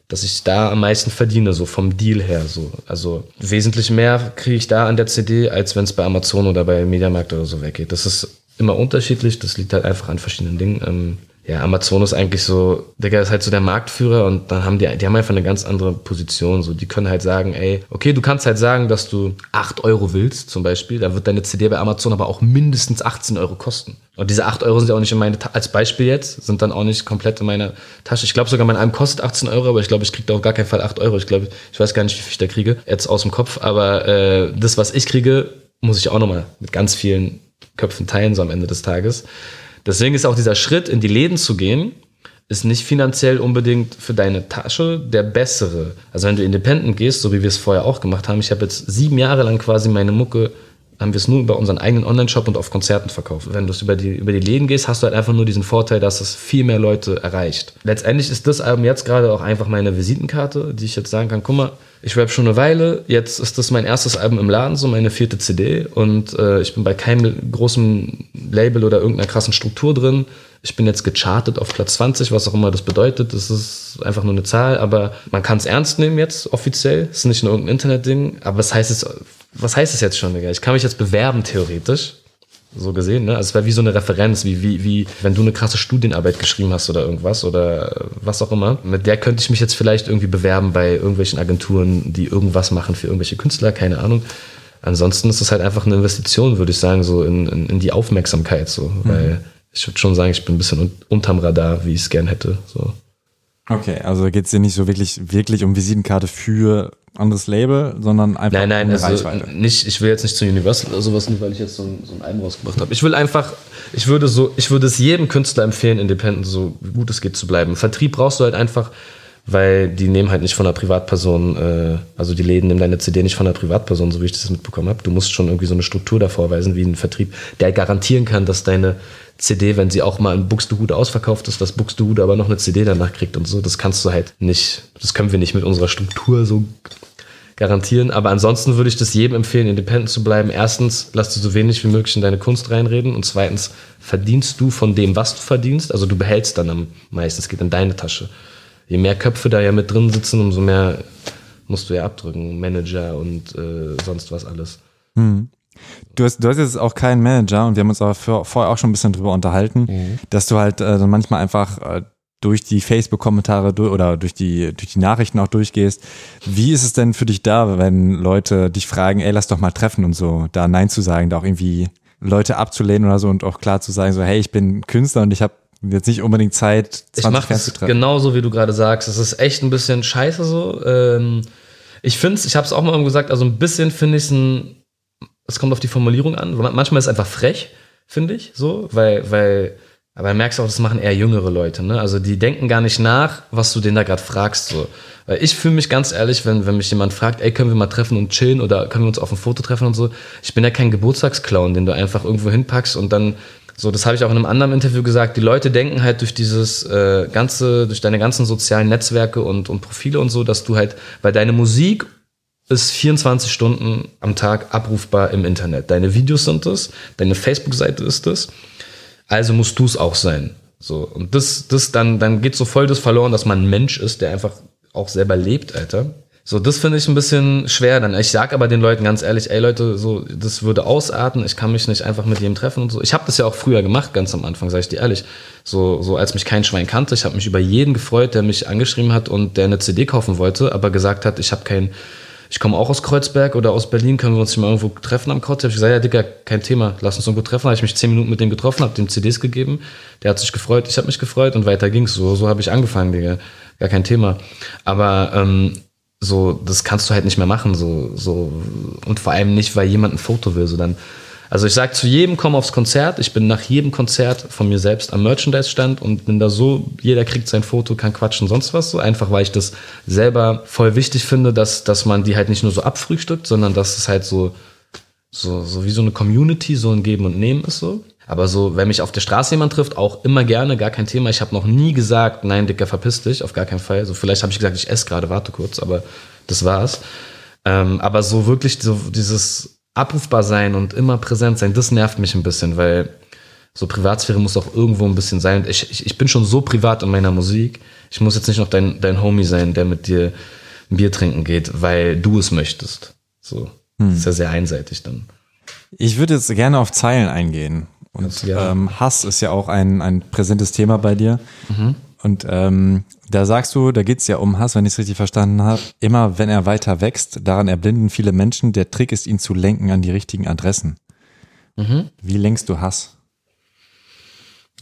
dass ich da am meisten verdiene, so vom Deal her. So. Also wesentlich mehr kriege ich da an der CD, als wenn es bei Amazon oder bei Mediamarkt oder so weggeht. Das ist immer unterschiedlich, das liegt halt einfach an verschiedenen Dingen. Ja, Amazon ist eigentlich so, Digga, ist halt so der Marktführer und dann haben die, die haben einfach eine ganz andere Position. So, die können halt sagen, ey, okay, du kannst halt sagen, dass du 8 Euro willst, zum Beispiel, da wird deine CD bei Amazon aber auch mindestens 18 Euro kosten. Und diese 8 Euro sind ja auch nicht in meine, Ta als Beispiel jetzt, sind dann auch nicht komplett in meiner Tasche. Ich glaube sogar, mein Album kostet 18 Euro, aber ich glaube, ich kriege da auf gar keinen Fall 8 Euro. Ich glaube, ich weiß gar nicht, wie viel ich da kriege, jetzt aus dem Kopf, aber äh, das, was ich kriege, muss ich auch nochmal mit ganz vielen Köpfen teilen, so am Ende des Tages. Deswegen ist auch dieser Schritt, in die Läden zu gehen, ist nicht finanziell unbedingt für deine Tasche der bessere. Also wenn du independent gehst, so wie wir es vorher auch gemacht haben, ich habe jetzt sieben Jahre lang quasi meine Mucke, haben wir es nur über unseren eigenen Online-Shop und auf Konzerten verkauft. Wenn du es über die, über die Läden gehst, hast du halt einfach nur diesen Vorteil, dass es viel mehr Leute erreicht. Letztendlich ist das Album jetzt gerade auch einfach meine Visitenkarte, die ich jetzt sagen kann, guck mal, ich rap schon eine Weile, jetzt ist das mein erstes Album im Laden, so meine vierte CD und äh, ich bin bei keinem großen Label oder irgendeiner krassen Struktur drin. Ich bin jetzt gechartet auf Platz 20, was auch immer das bedeutet. Das ist einfach nur eine Zahl, aber man kann es ernst nehmen jetzt offiziell. Ist nicht nur irgendein Internetding, aber was heißt es, was heißt es jetzt schon, Digga? Ich kann mich jetzt bewerben theoretisch so gesehen. Ne? Also es wäre wie so eine Referenz, wie, wie, wie wenn du eine krasse Studienarbeit geschrieben hast oder irgendwas oder was auch immer. Mit der könnte ich mich jetzt vielleicht irgendwie bewerben bei irgendwelchen Agenturen, die irgendwas machen für irgendwelche Künstler, keine Ahnung. Ansonsten ist es halt einfach eine Investition, würde ich sagen, so in, in, in die Aufmerksamkeit. So. Mhm. Weil ich würde schon sagen, ich bin ein bisschen un unterm Radar, wie ich es gern hätte. So. Okay, also geht es dir nicht so wirklich, wirklich um Visitenkarte für anderes Label, sondern einfach nein, nein, um also Reichweite. Nicht, ich will jetzt nicht zu Universal oder sowas, nur weil ich jetzt so ein, so ein Album rausgebracht habe. Ich will einfach, ich würde so, ich würde es jedem Künstler empfehlen, independent so gut es geht zu bleiben. Vertrieb brauchst du halt einfach, weil die nehmen halt nicht von einer Privatperson, äh, also die Läden nehmen deine CD nicht von einer Privatperson, so wie ich das mitbekommen habe. Du musst schon irgendwie so eine Struktur davor weisen, wie ein Vertrieb, der garantieren kann, dass deine CD, wenn sie auch mal in Buxtehude ausverkauft ist, dass Buxtehude aber noch eine CD danach kriegt und so. Das kannst du halt nicht, das können wir nicht mit unserer Struktur so garantieren. Aber ansonsten würde ich das jedem empfehlen, independent zu bleiben. Erstens, lass du so wenig wie möglich in deine Kunst reinreden. Und zweitens, verdienst du von dem, was du verdienst. Also du behältst dann am meisten. Es geht in deine Tasche. Je mehr Köpfe da ja mit drin sitzen, umso mehr musst du ja abdrücken. Manager und äh, sonst was alles. Hm. Du hast, du hast jetzt auch keinen Manager und wir haben uns aber für, vorher auch schon ein bisschen drüber unterhalten, mhm. dass du halt äh, manchmal einfach äh, durch die Facebook-Kommentare oder durch die, durch die Nachrichten auch durchgehst. Wie ist es denn für dich da, wenn Leute dich fragen, ey, lass doch mal treffen und so, da Nein zu sagen, da auch irgendwie Leute abzulehnen oder so und auch klar zu sagen, so, hey, ich bin Künstler und ich habe jetzt nicht unbedingt Zeit, 20 ich mach Fans zu treffen. Genauso wie du gerade sagst. Es ist echt ein bisschen scheiße so. Ähm, ich finde es, ich habe es auch mal gesagt, also ein bisschen finde ich es ein, es kommt auf die Formulierung an. Manchmal ist es einfach frech, finde ich, so, weil, weil aber dann merkst du auch, das machen eher jüngere Leute, ne? Also die denken gar nicht nach, was du denen da gerade fragst. So. Weil ich fühle mich ganz ehrlich, wenn, wenn mich jemand fragt, ey, können wir mal treffen und chillen oder können wir uns auf ein Foto treffen und so. Ich bin ja kein Geburtstagsclown, den du einfach irgendwo hinpackst und dann, so, das habe ich auch in einem anderen Interview gesagt, die Leute denken halt durch dieses äh, ganze, durch deine ganzen sozialen Netzwerke und, und Profile und so, dass du halt, weil deine Musik ist 24 Stunden am Tag abrufbar im Internet. Deine Videos sind es, deine Facebook-Seite ist es also musst du es auch sein. So, und das, das dann, dann geht so voll das verloren, dass man ein Mensch ist, der einfach auch selber lebt, Alter. So, das finde ich ein bisschen schwer dann. Ich sag aber den Leuten ganz ehrlich, ey Leute, so, das würde ausarten, ich kann mich nicht einfach mit jedem treffen und so. Ich habe das ja auch früher gemacht, ganz am Anfang, sage ich dir ehrlich. So, so als mich kein Schwein kannte, ich habe mich über jeden gefreut, der mich angeschrieben hat und der eine CD kaufen wollte, aber gesagt hat, ich habe kein ich komme auch aus Kreuzberg oder aus Berlin, können wir uns mal irgendwo treffen am Couch? Hab ich gesagt, ja, Digga, kein Thema, lass uns irgendwo treffen. Habe ich mich zehn Minuten mit dem getroffen, habe dem CDs gegeben. Der hat sich gefreut, ich habe mich gefreut und weiter ging's. So, so habe ich angefangen, Digga. Gar kein Thema. Aber ähm, so, das kannst du halt nicht mehr machen. So, so, und vor allem nicht, weil jemand ein Foto will. So dann also ich sage zu jedem, komm aufs Konzert. Ich bin nach jedem Konzert von mir selbst am Merchandise-Stand und bin da so, jeder kriegt sein Foto, kann quatschen, sonst was so. Einfach, weil ich das selber voll wichtig finde, dass, dass man die halt nicht nur so abfrühstückt, sondern dass es halt so So, so wie so eine Community, so ein Geben und Nehmen ist so. Aber so, wenn mich auf der Straße jemand trifft, auch immer gerne, gar kein Thema. Ich habe noch nie gesagt, nein, Dicker, verpiss dich, auf gar keinen Fall. So, vielleicht habe ich gesagt, ich esse gerade, warte kurz, aber das war's. Ähm, aber so wirklich so dieses abrufbar sein und immer präsent sein, das nervt mich ein bisschen, weil so Privatsphäre muss auch irgendwo ein bisschen sein. Ich, ich, ich bin schon so privat in meiner Musik. Ich muss jetzt nicht noch dein, dein Homie sein, der mit dir ein Bier trinken geht, weil du es möchtest. So. Hm. Ist ja sehr einseitig dann. Ich würde jetzt gerne auf Zeilen eingehen. Und ja. ähm, Hass ist ja auch ein, ein präsentes Thema bei dir. Mhm. Und ähm, da sagst du, da geht's ja um Hass, wenn ich es richtig verstanden habe. Immer wenn er weiter wächst, daran erblinden viele Menschen. Der Trick ist, ihn zu lenken an die richtigen Adressen. Mhm. Wie lenkst du Hass?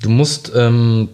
Du musst ähm,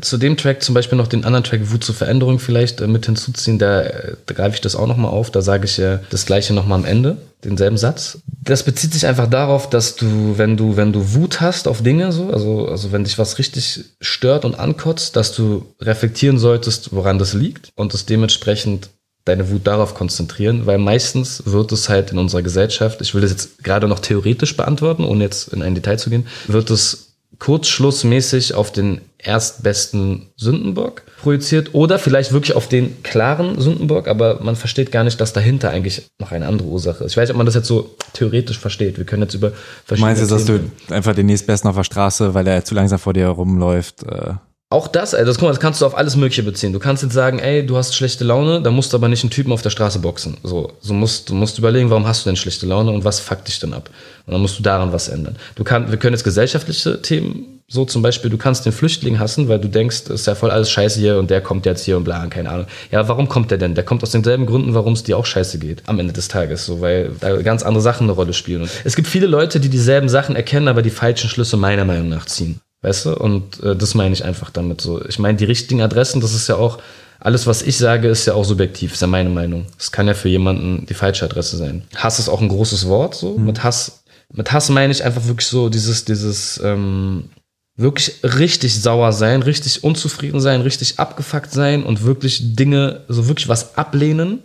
zu dem Track zum Beispiel noch den anderen Track Wut zur Veränderung vielleicht äh, mit hinzuziehen, da, da greife ich das auch nochmal auf, da sage ich ja das gleiche nochmal am Ende, denselben Satz. Das bezieht sich einfach darauf, dass du, wenn du, wenn du Wut hast auf Dinge, so, also, also wenn dich was richtig stört und ankotzt, dass du reflektieren solltest, woran das liegt und es dementsprechend deine Wut darauf konzentrieren, weil meistens wird es halt in unserer Gesellschaft, ich will das jetzt gerade noch theoretisch beantworten, ohne jetzt in ein Detail zu gehen, wird es kurzschlussmäßig auf den erstbesten Sündenbock projiziert oder vielleicht wirklich auf den klaren Sündenbock, aber man versteht gar nicht, dass dahinter eigentlich noch eine andere Ursache ist. Ich weiß nicht, ob man das jetzt so theoretisch versteht. Wir können jetzt über verschiedene. Meinst du, dass du einfach den nächstbesten auf der Straße, weil er zu langsam vor dir rumläuft, äh auch das, das, guck mal, das kannst du auf alles Mögliche beziehen. Du kannst jetzt sagen, ey, du hast schlechte Laune, da musst du aber nicht einen Typen auf der Straße boxen. So, so musst, du musst überlegen, warum hast du denn schlechte Laune und was fuckt dich denn ab? Und dann musst du daran was ändern. Du kannst, wir können jetzt gesellschaftliche Themen, so zum Beispiel, du kannst den Flüchtling hassen, weil du denkst, ist ja voll alles scheiße hier und der kommt jetzt hier und bla, keine Ahnung. Ja, warum kommt der denn? Der kommt aus denselben Gründen, warum es dir auch scheiße geht am Ende des Tages, so, weil da ganz andere Sachen eine Rolle spielen. Und es gibt viele Leute, die dieselben Sachen erkennen, aber die falschen Schlüsse meiner Meinung nach ziehen. Weißt du? Und äh, das meine ich einfach damit so. Ich meine, die richtigen Adressen, das ist ja auch, alles, was ich sage, ist ja auch subjektiv, ist ja meine Meinung. Es kann ja für jemanden die falsche Adresse sein. Hass ist auch ein großes Wort, so. Mhm. Mit Hass, mit Hass meine ich einfach wirklich so dieses, dieses, ähm, wirklich richtig sauer sein, richtig unzufrieden sein, richtig abgefuckt sein und wirklich Dinge, so wirklich was ablehnen.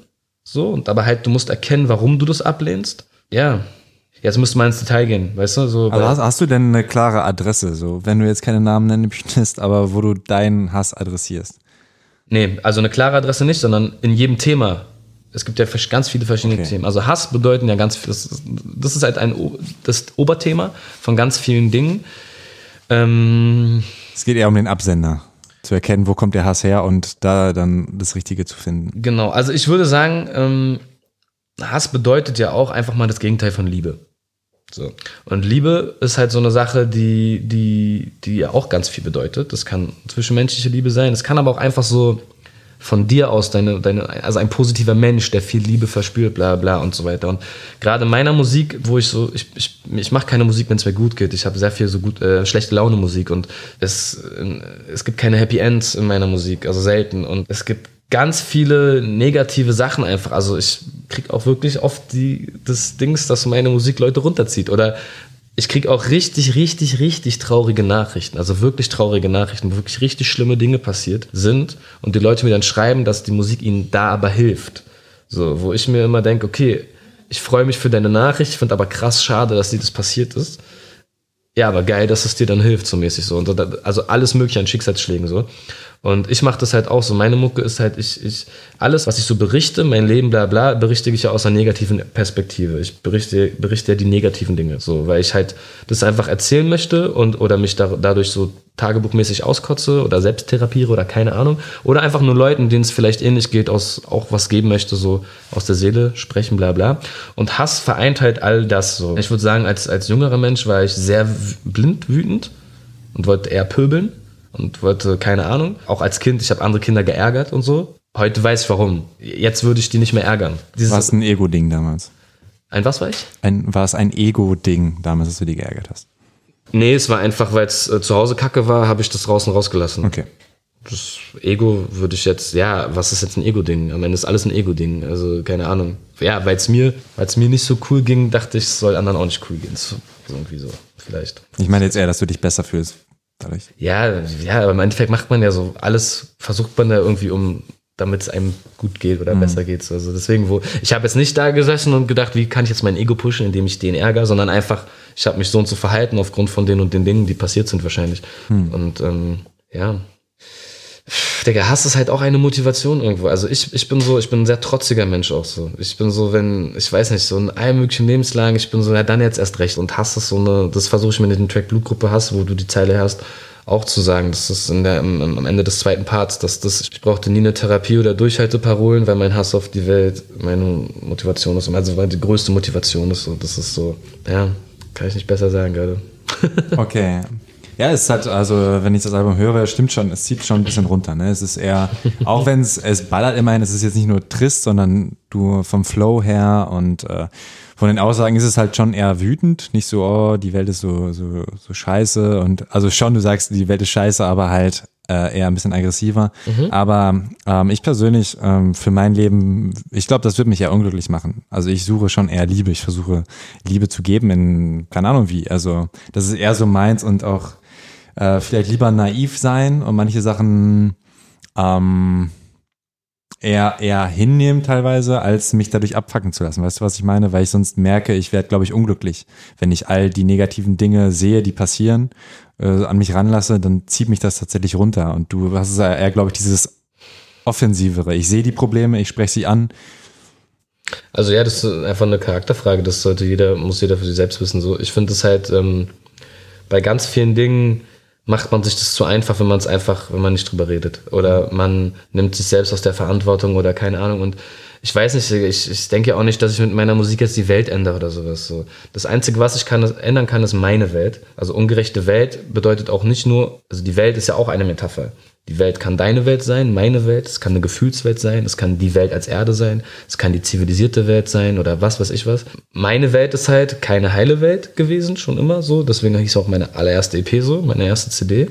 So, und aber halt, du musst erkennen, warum du das ablehnst. Ja, Jetzt müsste man ins Detail gehen, weißt du? So aber hast, hast, du denn eine klare Adresse, so, wenn du jetzt keine Namen nennen möchtest, aber wo du deinen Hass adressierst? Nee, also eine klare Adresse nicht, sondern in jedem Thema. Es gibt ja ganz viele verschiedene okay. Themen. Also Hass bedeuten ja ganz viel, das, das ist halt ein das Oberthema von ganz vielen Dingen. Ähm, es geht eher um den Absender zu erkennen, wo kommt der Hass her und da dann das Richtige zu finden. Genau, also ich würde sagen, ähm, Hass bedeutet ja auch einfach mal das Gegenteil von Liebe. So. Und Liebe ist halt so eine Sache, die, die, die ja auch ganz viel bedeutet. Das kann zwischenmenschliche Liebe sein. Es kann aber auch einfach so von dir aus deine, deine, also ein positiver Mensch, der viel Liebe verspürt, bla bla und so weiter. Und gerade in meiner Musik, wo ich so, ich, ich, ich mache keine Musik, wenn es mir gut geht. Ich habe sehr viel so gut, äh, schlechte Laune Musik und es, äh, es gibt keine Happy Ends in meiner Musik, also selten. Und es gibt ganz viele negative Sachen einfach. Also ich krieg auch wirklich oft die, das Dings, dass meine Musik Leute runterzieht. Oder ich krieg auch richtig, richtig, richtig traurige Nachrichten. Also wirklich traurige Nachrichten, wo wirklich richtig schlimme Dinge passiert sind. Und die Leute mir dann schreiben, dass die Musik ihnen da aber hilft. So, wo ich mir immer denke, okay, ich freue mich für deine Nachricht, ich finde aber krass schade, dass dir das passiert ist. Ja, aber geil, dass es dir dann hilft, so mäßig so. Und also alles mögliche an Schicksalsschlägen so. Und ich mache das halt auch so. Meine Mucke ist halt, ich, ich, alles, was ich so berichte, mein Leben, bla bla, berichte ich ja aus einer negativen Perspektive. Ich berichte, berichte ja die negativen Dinge, so, weil ich halt das einfach erzählen möchte und oder mich da, dadurch so tagebuchmäßig auskotze oder selbst therapiere oder keine Ahnung. Oder einfach nur Leuten, denen es vielleicht ähnlich geht, aus, auch was geben möchte, so aus der Seele sprechen, bla bla. Und Hass vereint halt all das so. Ich würde sagen, als, als jüngerer Mensch war ich sehr blind wütend und wollte eher pöbeln und wollte, keine Ahnung, auch als Kind, ich habe andere Kinder geärgert und so. Heute weiß ich warum. Jetzt würde ich die nicht mehr ärgern. Dieses, war es ein Ego-Ding damals? Ein was war ich? Ein, war es ein Ego-Ding damals, dass du die geärgert hast? Nee, es war einfach, weil es äh, zu Hause kacke war, habe ich das draußen rausgelassen. Okay. Das Ego würde ich jetzt, ja, was ist jetzt ein Ego-Ding? Am Ende ist alles ein Ego-Ding. Also, keine Ahnung. Ja, weil es mir, mir nicht so cool ging, dachte ich, es soll anderen auch nicht cool gehen. So, irgendwie so, vielleicht. Ich meine jetzt eher, dass du dich besser fühlst dadurch. Ja, ja, aber im Endeffekt macht man ja so alles, versucht man da irgendwie um damit es einem gut geht oder besser geht. Also deswegen, wo ich habe jetzt nicht da gesessen und gedacht, wie kann ich jetzt mein Ego pushen, indem ich den ärgere, sondern einfach, ich habe mich so und so verhalten aufgrund von den und den Dingen, die passiert sind wahrscheinlich. Und ähm, ja. Digga, Hass ist halt auch eine Motivation irgendwo. Also ich, ich bin so, ich bin ein sehr trotziger Mensch auch so. Ich bin so, wenn, ich weiß nicht, so in allen möglichen Lebenslagen, ich bin so, ja dann jetzt erst recht. Und Hass ist so eine, das versuche ich mir in den Track Blutgruppe Hass, wo du die Zeile hast, auch zu sagen. Das ist in der, am, am Ende des zweiten Parts, dass das, ich brauchte nie eine Therapie oder Durchhalteparolen, weil mein Hass auf die Welt meine Motivation ist. Also weil die größte Motivation ist so. Das ist so, ja, kann ich nicht besser sagen gerade. Okay. Ja, es hat, also wenn ich das Album höre, stimmt schon, es zieht schon ein bisschen runter. Ne? Es ist eher, auch wenn es, es ballert immerhin, es ist jetzt nicht nur trist, sondern du vom Flow her und äh, von den Aussagen ist es halt schon eher wütend. Nicht so, oh, die Welt ist so, so, so scheiße. Und also schon, du sagst, die Welt ist scheiße, aber halt äh, eher ein bisschen aggressiver. Aber ähm, ich persönlich, ähm, für mein Leben, ich glaube, das wird mich eher unglücklich machen. Also ich suche schon eher Liebe. Ich versuche Liebe zu geben in, keine Ahnung wie. Also das ist eher so meins und auch äh, vielleicht lieber naiv sein und manche Sachen ähm, eher, eher hinnehmen teilweise, als mich dadurch abfacken zu lassen. Weißt du, was ich meine? Weil ich sonst merke, ich werde, glaube ich, unglücklich. Wenn ich all die negativen Dinge sehe, die passieren, äh, an mich ranlasse, dann zieht mich das tatsächlich runter. Und du hast ja eher, glaube ich, dieses Offensivere. Ich sehe die Probleme, ich spreche sie an. Also ja, das ist einfach eine Charakterfrage. Das sollte jeder, muss jeder für sich selbst wissen. So, ich finde es halt ähm, bei ganz vielen Dingen macht man sich das zu einfach, wenn man es einfach, wenn man nicht drüber redet. Oder man nimmt sich selbst aus der Verantwortung oder keine Ahnung. Und ich weiß nicht, ich, ich denke auch nicht, dass ich mit meiner Musik jetzt die Welt ändere oder sowas. So. Das Einzige, was ich kann, ändern kann, ist meine Welt. Also ungerechte Welt bedeutet auch nicht nur, also die Welt ist ja auch eine Metapher. Die Welt kann deine Welt sein, meine Welt, es kann eine Gefühlswelt sein, es kann die Welt als Erde sein, es kann die zivilisierte Welt sein oder was weiß ich was. Meine Welt ist halt keine heile Welt gewesen, schon immer so. Deswegen hieß auch meine allererste EP so, meine erste CD.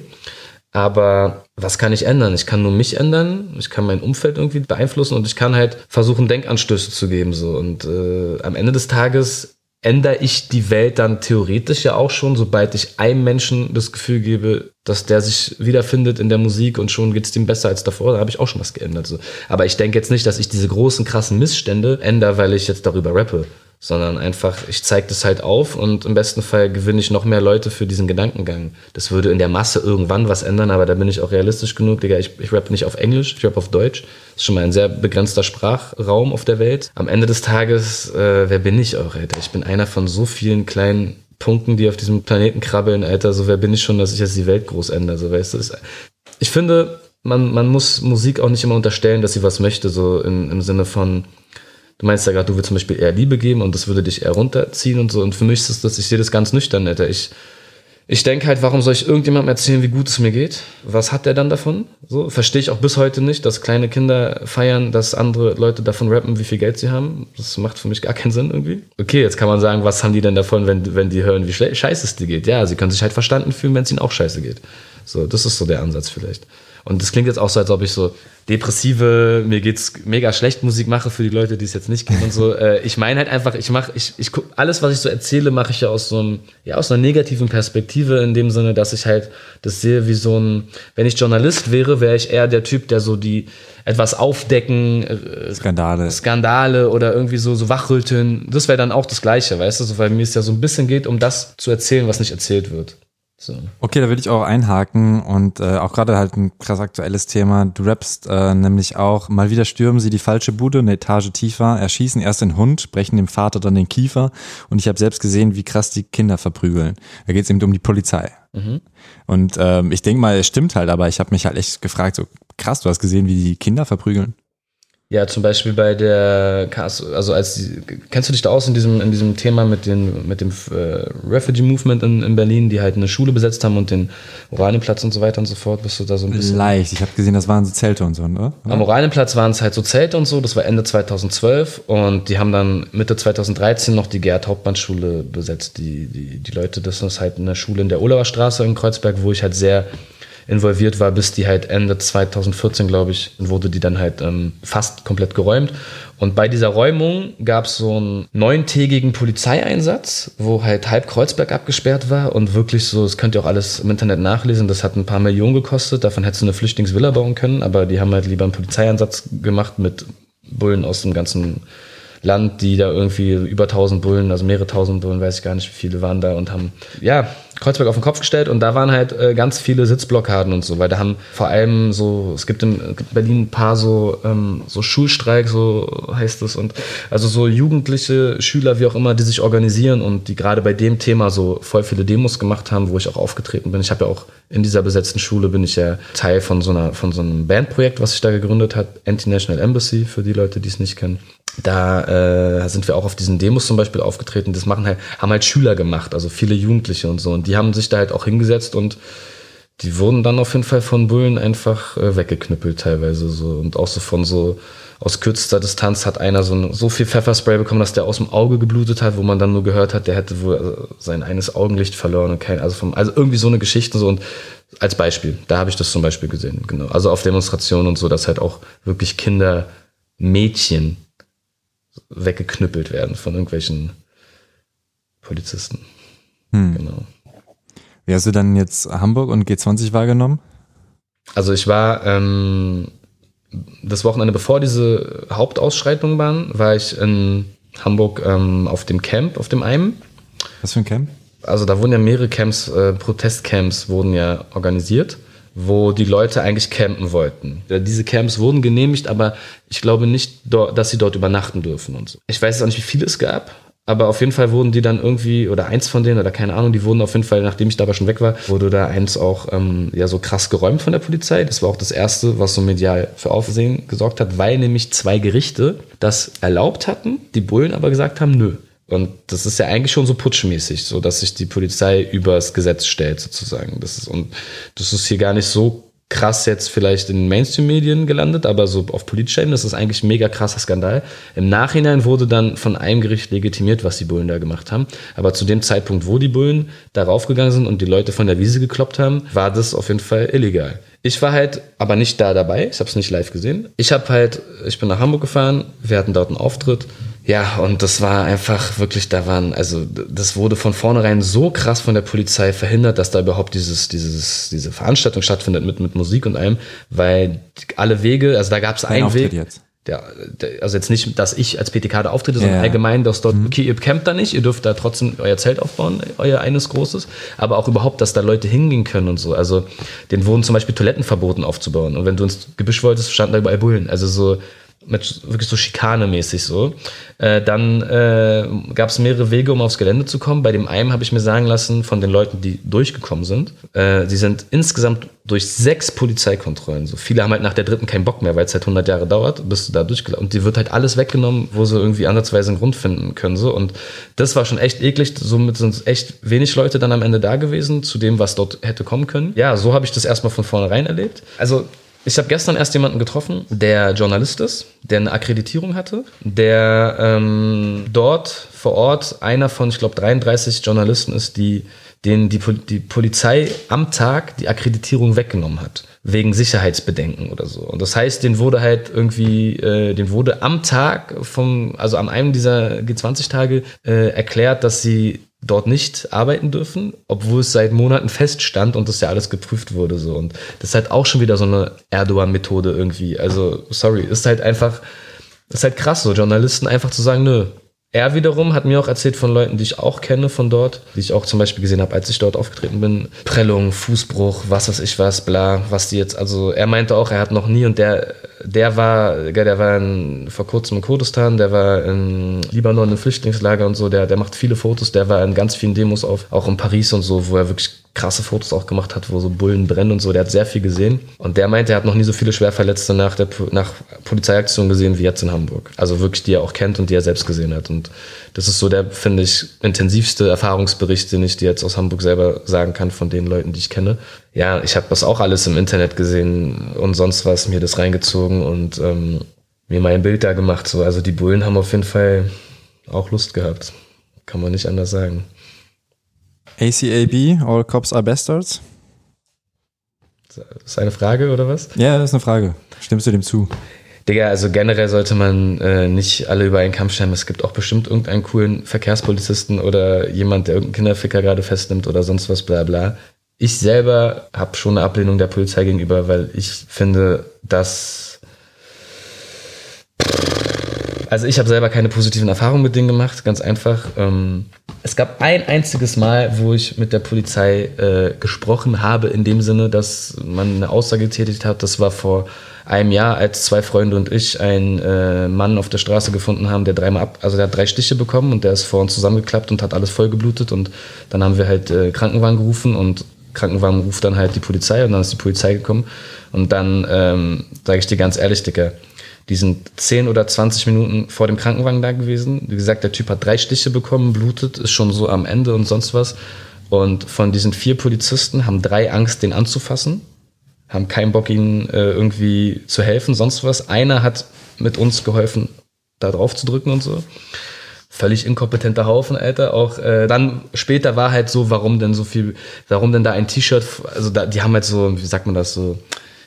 Aber was kann ich ändern? Ich kann nur mich ändern, ich kann mein Umfeld irgendwie beeinflussen und ich kann halt versuchen, Denkanstöße zu geben. So. Und äh, am Ende des Tages ändere ich die Welt dann theoretisch ja auch schon, sobald ich einem Menschen das Gefühl gebe, dass der sich wiederfindet in der Musik und schon geht's ihm besser als davor, da habe ich auch schon was geändert. So. Aber ich denke jetzt nicht, dass ich diese großen, krassen Missstände ändere, weil ich jetzt darüber rappe, sondern einfach, ich zeige das halt auf und im besten Fall gewinne ich noch mehr Leute für diesen Gedankengang. Das würde in der Masse irgendwann was ändern, aber da bin ich auch realistisch genug, Digga, ich, ich rappe nicht auf Englisch, ich rappe auf Deutsch. Das ist schon mal ein sehr begrenzter Sprachraum auf der Welt. Am Ende des Tages, äh, wer bin ich auch, Alter? Ich bin einer von so vielen kleinen Punkten, die auf diesem Planeten krabbeln, Alter. So, wer bin ich schon, dass ich jetzt die Welt groß ändere? So, weißt du, ich finde, man, man muss Musik auch nicht immer unterstellen, dass sie was möchte, so in, im Sinne von, du meinst ja gerade, du würdest zum Beispiel eher Liebe geben und das würde dich eher runterziehen und so. Und für mich ist das, ich sehe das ganz nüchtern, Alter. Ich, ich denke halt, warum soll ich irgendjemandem erzählen, wie gut es mir geht? Was hat der dann davon? So, verstehe ich auch bis heute nicht, dass kleine Kinder feiern, dass andere Leute davon rappen, wie viel Geld sie haben. Das macht für mich gar keinen Sinn irgendwie. Okay, jetzt kann man sagen, was haben die denn davon, wenn, wenn die hören, wie scheiße es dir geht? Ja, sie können sich halt verstanden fühlen, wenn es ihnen auch scheiße geht. So, das ist so der Ansatz vielleicht. Und das klingt jetzt auch so, als ob ich so depressive, mir geht's mega schlecht Musik mache für die Leute, die es jetzt nicht kennen und so. Äh, ich meine halt einfach, ich mache, ich, ich guck, alles, was ich so erzähle, mache ich ja aus so einem, ja, aus einer negativen Perspektive, in dem Sinne, dass ich halt das sehe wie so ein, wenn ich Journalist wäre, wäre ich eher der Typ, der so die etwas aufdecken, äh, Skandale. Skandale oder irgendwie so, so wachrütteln, das wäre dann auch das Gleiche, weißt du, so, weil mir es ja so ein bisschen geht, um das zu erzählen, was nicht erzählt wird. So. Okay, da will ich auch einhaken und äh, auch gerade halt ein krass aktuelles Thema. Du rappst äh, nämlich auch, mal wieder stürmen sie die falsche Bude, eine Etage tiefer, erschießen erst den Hund, brechen dem Vater dann den Kiefer und ich habe selbst gesehen, wie krass die Kinder verprügeln. Da geht es eben um die Polizei. Und ähm, ich denke mal, es stimmt halt, aber ich habe mich halt echt gefragt, so krass, du hast gesehen, wie die Kinder verprügeln. Ja, zum Beispiel bei der Cast, also als kennst du dich da aus in diesem, in diesem Thema mit, den, mit dem äh, Refugee Movement in, in Berlin, die halt eine Schule besetzt haben und den Oranienplatz und so weiter und so fort, bist du da so ein bisschen. Leicht, ich habe gesehen, das waren so Zelte und so, oder? Am Oranienplatz waren es halt so Zelte und so, das war Ende 2012 und die haben dann Mitte 2013 noch die Gerd-Hauptmann-Schule besetzt. Die, die, die Leute, das ist halt eine Schule in der Olauer Straße in Kreuzberg, wo ich halt sehr involviert war, bis die halt Ende 2014, glaube ich, wurde die dann halt ähm, fast komplett geräumt. Und bei dieser Räumung gab es so einen neuntägigen Polizeieinsatz, wo halt halb Kreuzberg abgesperrt war und wirklich so, das könnt ihr auch alles im Internet nachlesen, das hat ein paar Millionen gekostet, davon hättest du eine Flüchtlingsvilla bauen können, aber die haben halt lieber einen Polizeieinsatz gemacht mit Bullen aus dem ganzen Land, die da irgendwie über 1000 Bullen, also mehrere tausend Bullen, weiß ich gar nicht, wie viele waren da und haben, ja, Kreuzberg auf den Kopf gestellt und da waren halt äh, ganz viele Sitzblockaden und so, weil da haben vor allem so, es gibt in Berlin ein paar so, ähm, so Schulstreik, so heißt es, und also so jugendliche Schüler, wie auch immer, die sich organisieren und die gerade bei dem Thema so voll viele Demos gemacht haben, wo ich auch aufgetreten bin. Ich habe ja auch in dieser besetzten Schule bin ich ja Teil von so einer, von so einem Bandprojekt, was sich da gegründet hat, Anti-National Embassy, für die Leute, die es nicht kennen da äh, sind wir auch auf diesen Demos zum Beispiel aufgetreten. Das machen halt, haben halt Schüler gemacht, also viele Jugendliche und so. Und die haben sich da halt auch hingesetzt und die wurden dann auf jeden Fall von Bullen einfach äh, weggeknüppelt teilweise so. Und auch so von so aus kürzester Distanz hat einer so, so viel Pfefferspray bekommen, dass der aus dem Auge geblutet hat, wo man dann nur gehört hat, der hätte wohl also sein eines Augenlicht verloren und kein, also vom, also irgendwie so eine Geschichte so und als Beispiel, da habe ich das zum Beispiel gesehen, genau. Also auf Demonstrationen und so, dass halt auch wirklich Kinder, Mädchen weggeknüppelt werden von irgendwelchen Polizisten. Hm. Genau. Wie hast du dann jetzt Hamburg und G20 wahrgenommen? Also ich war ähm, das Wochenende, bevor diese Hauptausschreitungen waren, war ich in Hamburg ähm, auf dem Camp, auf dem einen. Was für ein Camp? Also da wurden ja mehrere Camps, äh, Protestcamps wurden ja organisiert wo die Leute eigentlich campen wollten. Diese Camps wurden genehmigt, aber ich glaube nicht, dass sie dort übernachten dürfen und so. Ich weiß jetzt auch nicht, wie viele es gab, aber auf jeden Fall wurden die dann irgendwie, oder eins von denen, oder keine Ahnung, die wurden auf jeden Fall, nachdem ich da aber schon weg war, wurde da eins auch ähm, ja so krass geräumt von der Polizei. Das war auch das Erste, was so medial für Aufsehen gesorgt hat, weil nämlich zwei Gerichte das erlaubt hatten, die Bullen aber gesagt haben, nö. Und das ist ja eigentlich schon so putschmäßig, so dass sich die Polizei übers Gesetz stellt, sozusagen. Das ist, und das ist hier gar nicht so krass jetzt vielleicht in Mainstream-Medien gelandet, aber so auf politischer Ebene, das ist eigentlich ein mega krasser Skandal. Im Nachhinein wurde dann von einem Gericht legitimiert, was die Bullen da gemacht haben. Aber zu dem Zeitpunkt, wo die Bullen darauf gegangen sind und die Leute von der Wiese gekloppt haben, war das auf jeden Fall illegal. Ich war halt aber nicht da dabei, ich habe es nicht live gesehen. Ich habe halt, ich bin nach Hamburg gefahren, wir hatten dort einen Auftritt ja, und das war einfach wirklich, da waren, also das wurde von vornherein so krass von der Polizei verhindert, dass da überhaupt dieses, dieses, diese Veranstaltung stattfindet mit, mit Musik und allem, weil alle Wege, also da gab es einen Weg. Jetzt. Der, der, also jetzt nicht, dass ich als PTK da auftrete, sondern ja. allgemein, dass dort, mhm. okay, ihr campt da nicht, ihr dürft da trotzdem euer Zelt aufbauen, euer eines großes, aber auch überhaupt, dass da Leute hingehen können und so. Also, denen wurden zum Beispiel Toiletten verboten aufzubauen. Und wenn du ins Gebüsch wolltest, standen da überall Bullen. Also so, mit wirklich so Schikane-mäßig so. Äh, dann äh, gab es mehrere Wege, um aufs Gelände zu kommen. Bei dem einen habe ich mir sagen lassen, von den Leuten, die durchgekommen sind, äh, die sind insgesamt durch sechs Polizeikontrollen. So viele haben halt nach der dritten keinen Bock mehr, weil es halt 100 Jahre dauert, bis du da durchgelaufen. Und die wird halt alles weggenommen, wo sie irgendwie ansatzweise einen Grund finden können. So. Und das war schon echt eklig. Somit sind echt wenig Leute dann am Ende da gewesen, zu dem, was dort hätte kommen können. Ja, so habe ich das erstmal von vornherein erlebt. Also ich habe gestern erst jemanden getroffen, der Journalist ist, der eine Akkreditierung hatte, der ähm, dort vor Ort einer von, ich glaube, 33 Journalisten ist, die denen die, die Polizei am Tag die Akkreditierung weggenommen hat wegen Sicherheitsbedenken oder so. Und das heißt, den wurde halt irgendwie, äh, den wurde am Tag vom, also am einem dieser G20-Tage äh, erklärt, dass sie dort nicht arbeiten dürfen, obwohl es seit Monaten feststand und das ja alles geprüft wurde so. Und das ist halt auch schon wieder so eine Erdogan-Methode irgendwie. Also, sorry, ist halt einfach, ist halt krass, so Journalisten einfach zu sagen, nö, er wiederum hat mir auch erzählt von Leuten, die ich auch kenne von dort, die ich auch zum Beispiel gesehen habe, als ich dort aufgetreten bin. Prellung, Fußbruch, was weiß ich was, bla, was die jetzt, also er meinte auch, er hat noch nie und der, der war, der war in, vor kurzem in Kurdistan, der war in Libanon im Flüchtlingslager und so, der, der macht viele Fotos, der war in ganz vielen Demos auf, auch in Paris und so, wo er wirklich krasse Fotos auch gemacht hat, wo so Bullen brennen und so. Der hat sehr viel gesehen. Und der meinte, er hat noch nie so viele Schwerverletzte nach der nach Polizeiaktion gesehen wie jetzt in Hamburg. Also wirklich, die er auch kennt und die er selbst gesehen hat. Und das ist so der, finde ich, intensivste Erfahrungsbericht, den ich dir jetzt aus Hamburg selber sagen kann von den Leuten, die ich kenne. Ja, ich habe das auch alles im Internet gesehen und sonst was, mir das reingezogen und ähm, mir mein Bild da gemacht. So. Also die Bullen haben auf jeden Fall auch Lust gehabt. Kann man nicht anders sagen. ACAB, All Cops Are Bastards? Das ist eine Frage oder was? Ja, das ist eine Frage. Stimmst du dem zu? Digga, also generell sollte man äh, nicht alle über einen Kamm scheren. Es gibt auch bestimmt irgendeinen coolen Verkehrspolizisten oder jemand, der irgendeinen Kinderficker gerade festnimmt oder sonst was, bla bla. Ich selber habe schon eine Ablehnung der Polizei gegenüber, weil ich finde, dass also ich habe selber keine positiven Erfahrungen mit denen gemacht, ganz einfach. Ähm, es gab ein einziges Mal, wo ich mit der Polizei äh, gesprochen habe, in dem Sinne, dass man eine Aussage getätigt hat. Das war vor einem Jahr, als zwei Freunde und ich einen äh, Mann auf der Straße gefunden haben, der dreimal ab, also der hat drei Stiche bekommen und der ist vor uns zusammengeklappt und hat alles vollgeblutet und dann haben wir halt äh, Krankenwagen gerufen und Krankenwagen ruft dann halt die Polizei und dann ist die Polizei gekommen und dann ähm, sage ich dir ganz ehrlich, Dicker, die sind 10 oder 20 Minuten vor dem Krankenwagen da gewesen. Wie gesagt, der Typ hat drei Stiche bekommen, blutet, ist schon so am Ende und sonst was. Und von diesen vier Polizisten haben drei Angst, den anzufassen, haben keinen Bock, ihnen äh, irgendwie zu helfen, sonst was. Einer hat mit uns geholfen, da drauf zu drücken und so. Völlig inkompetenter Haufen, Alter. Auch äh, dann später war halt so, warum denn so viel, warum denn da ein T-Shirt, also da, die haben halt so, wie sagt man das so,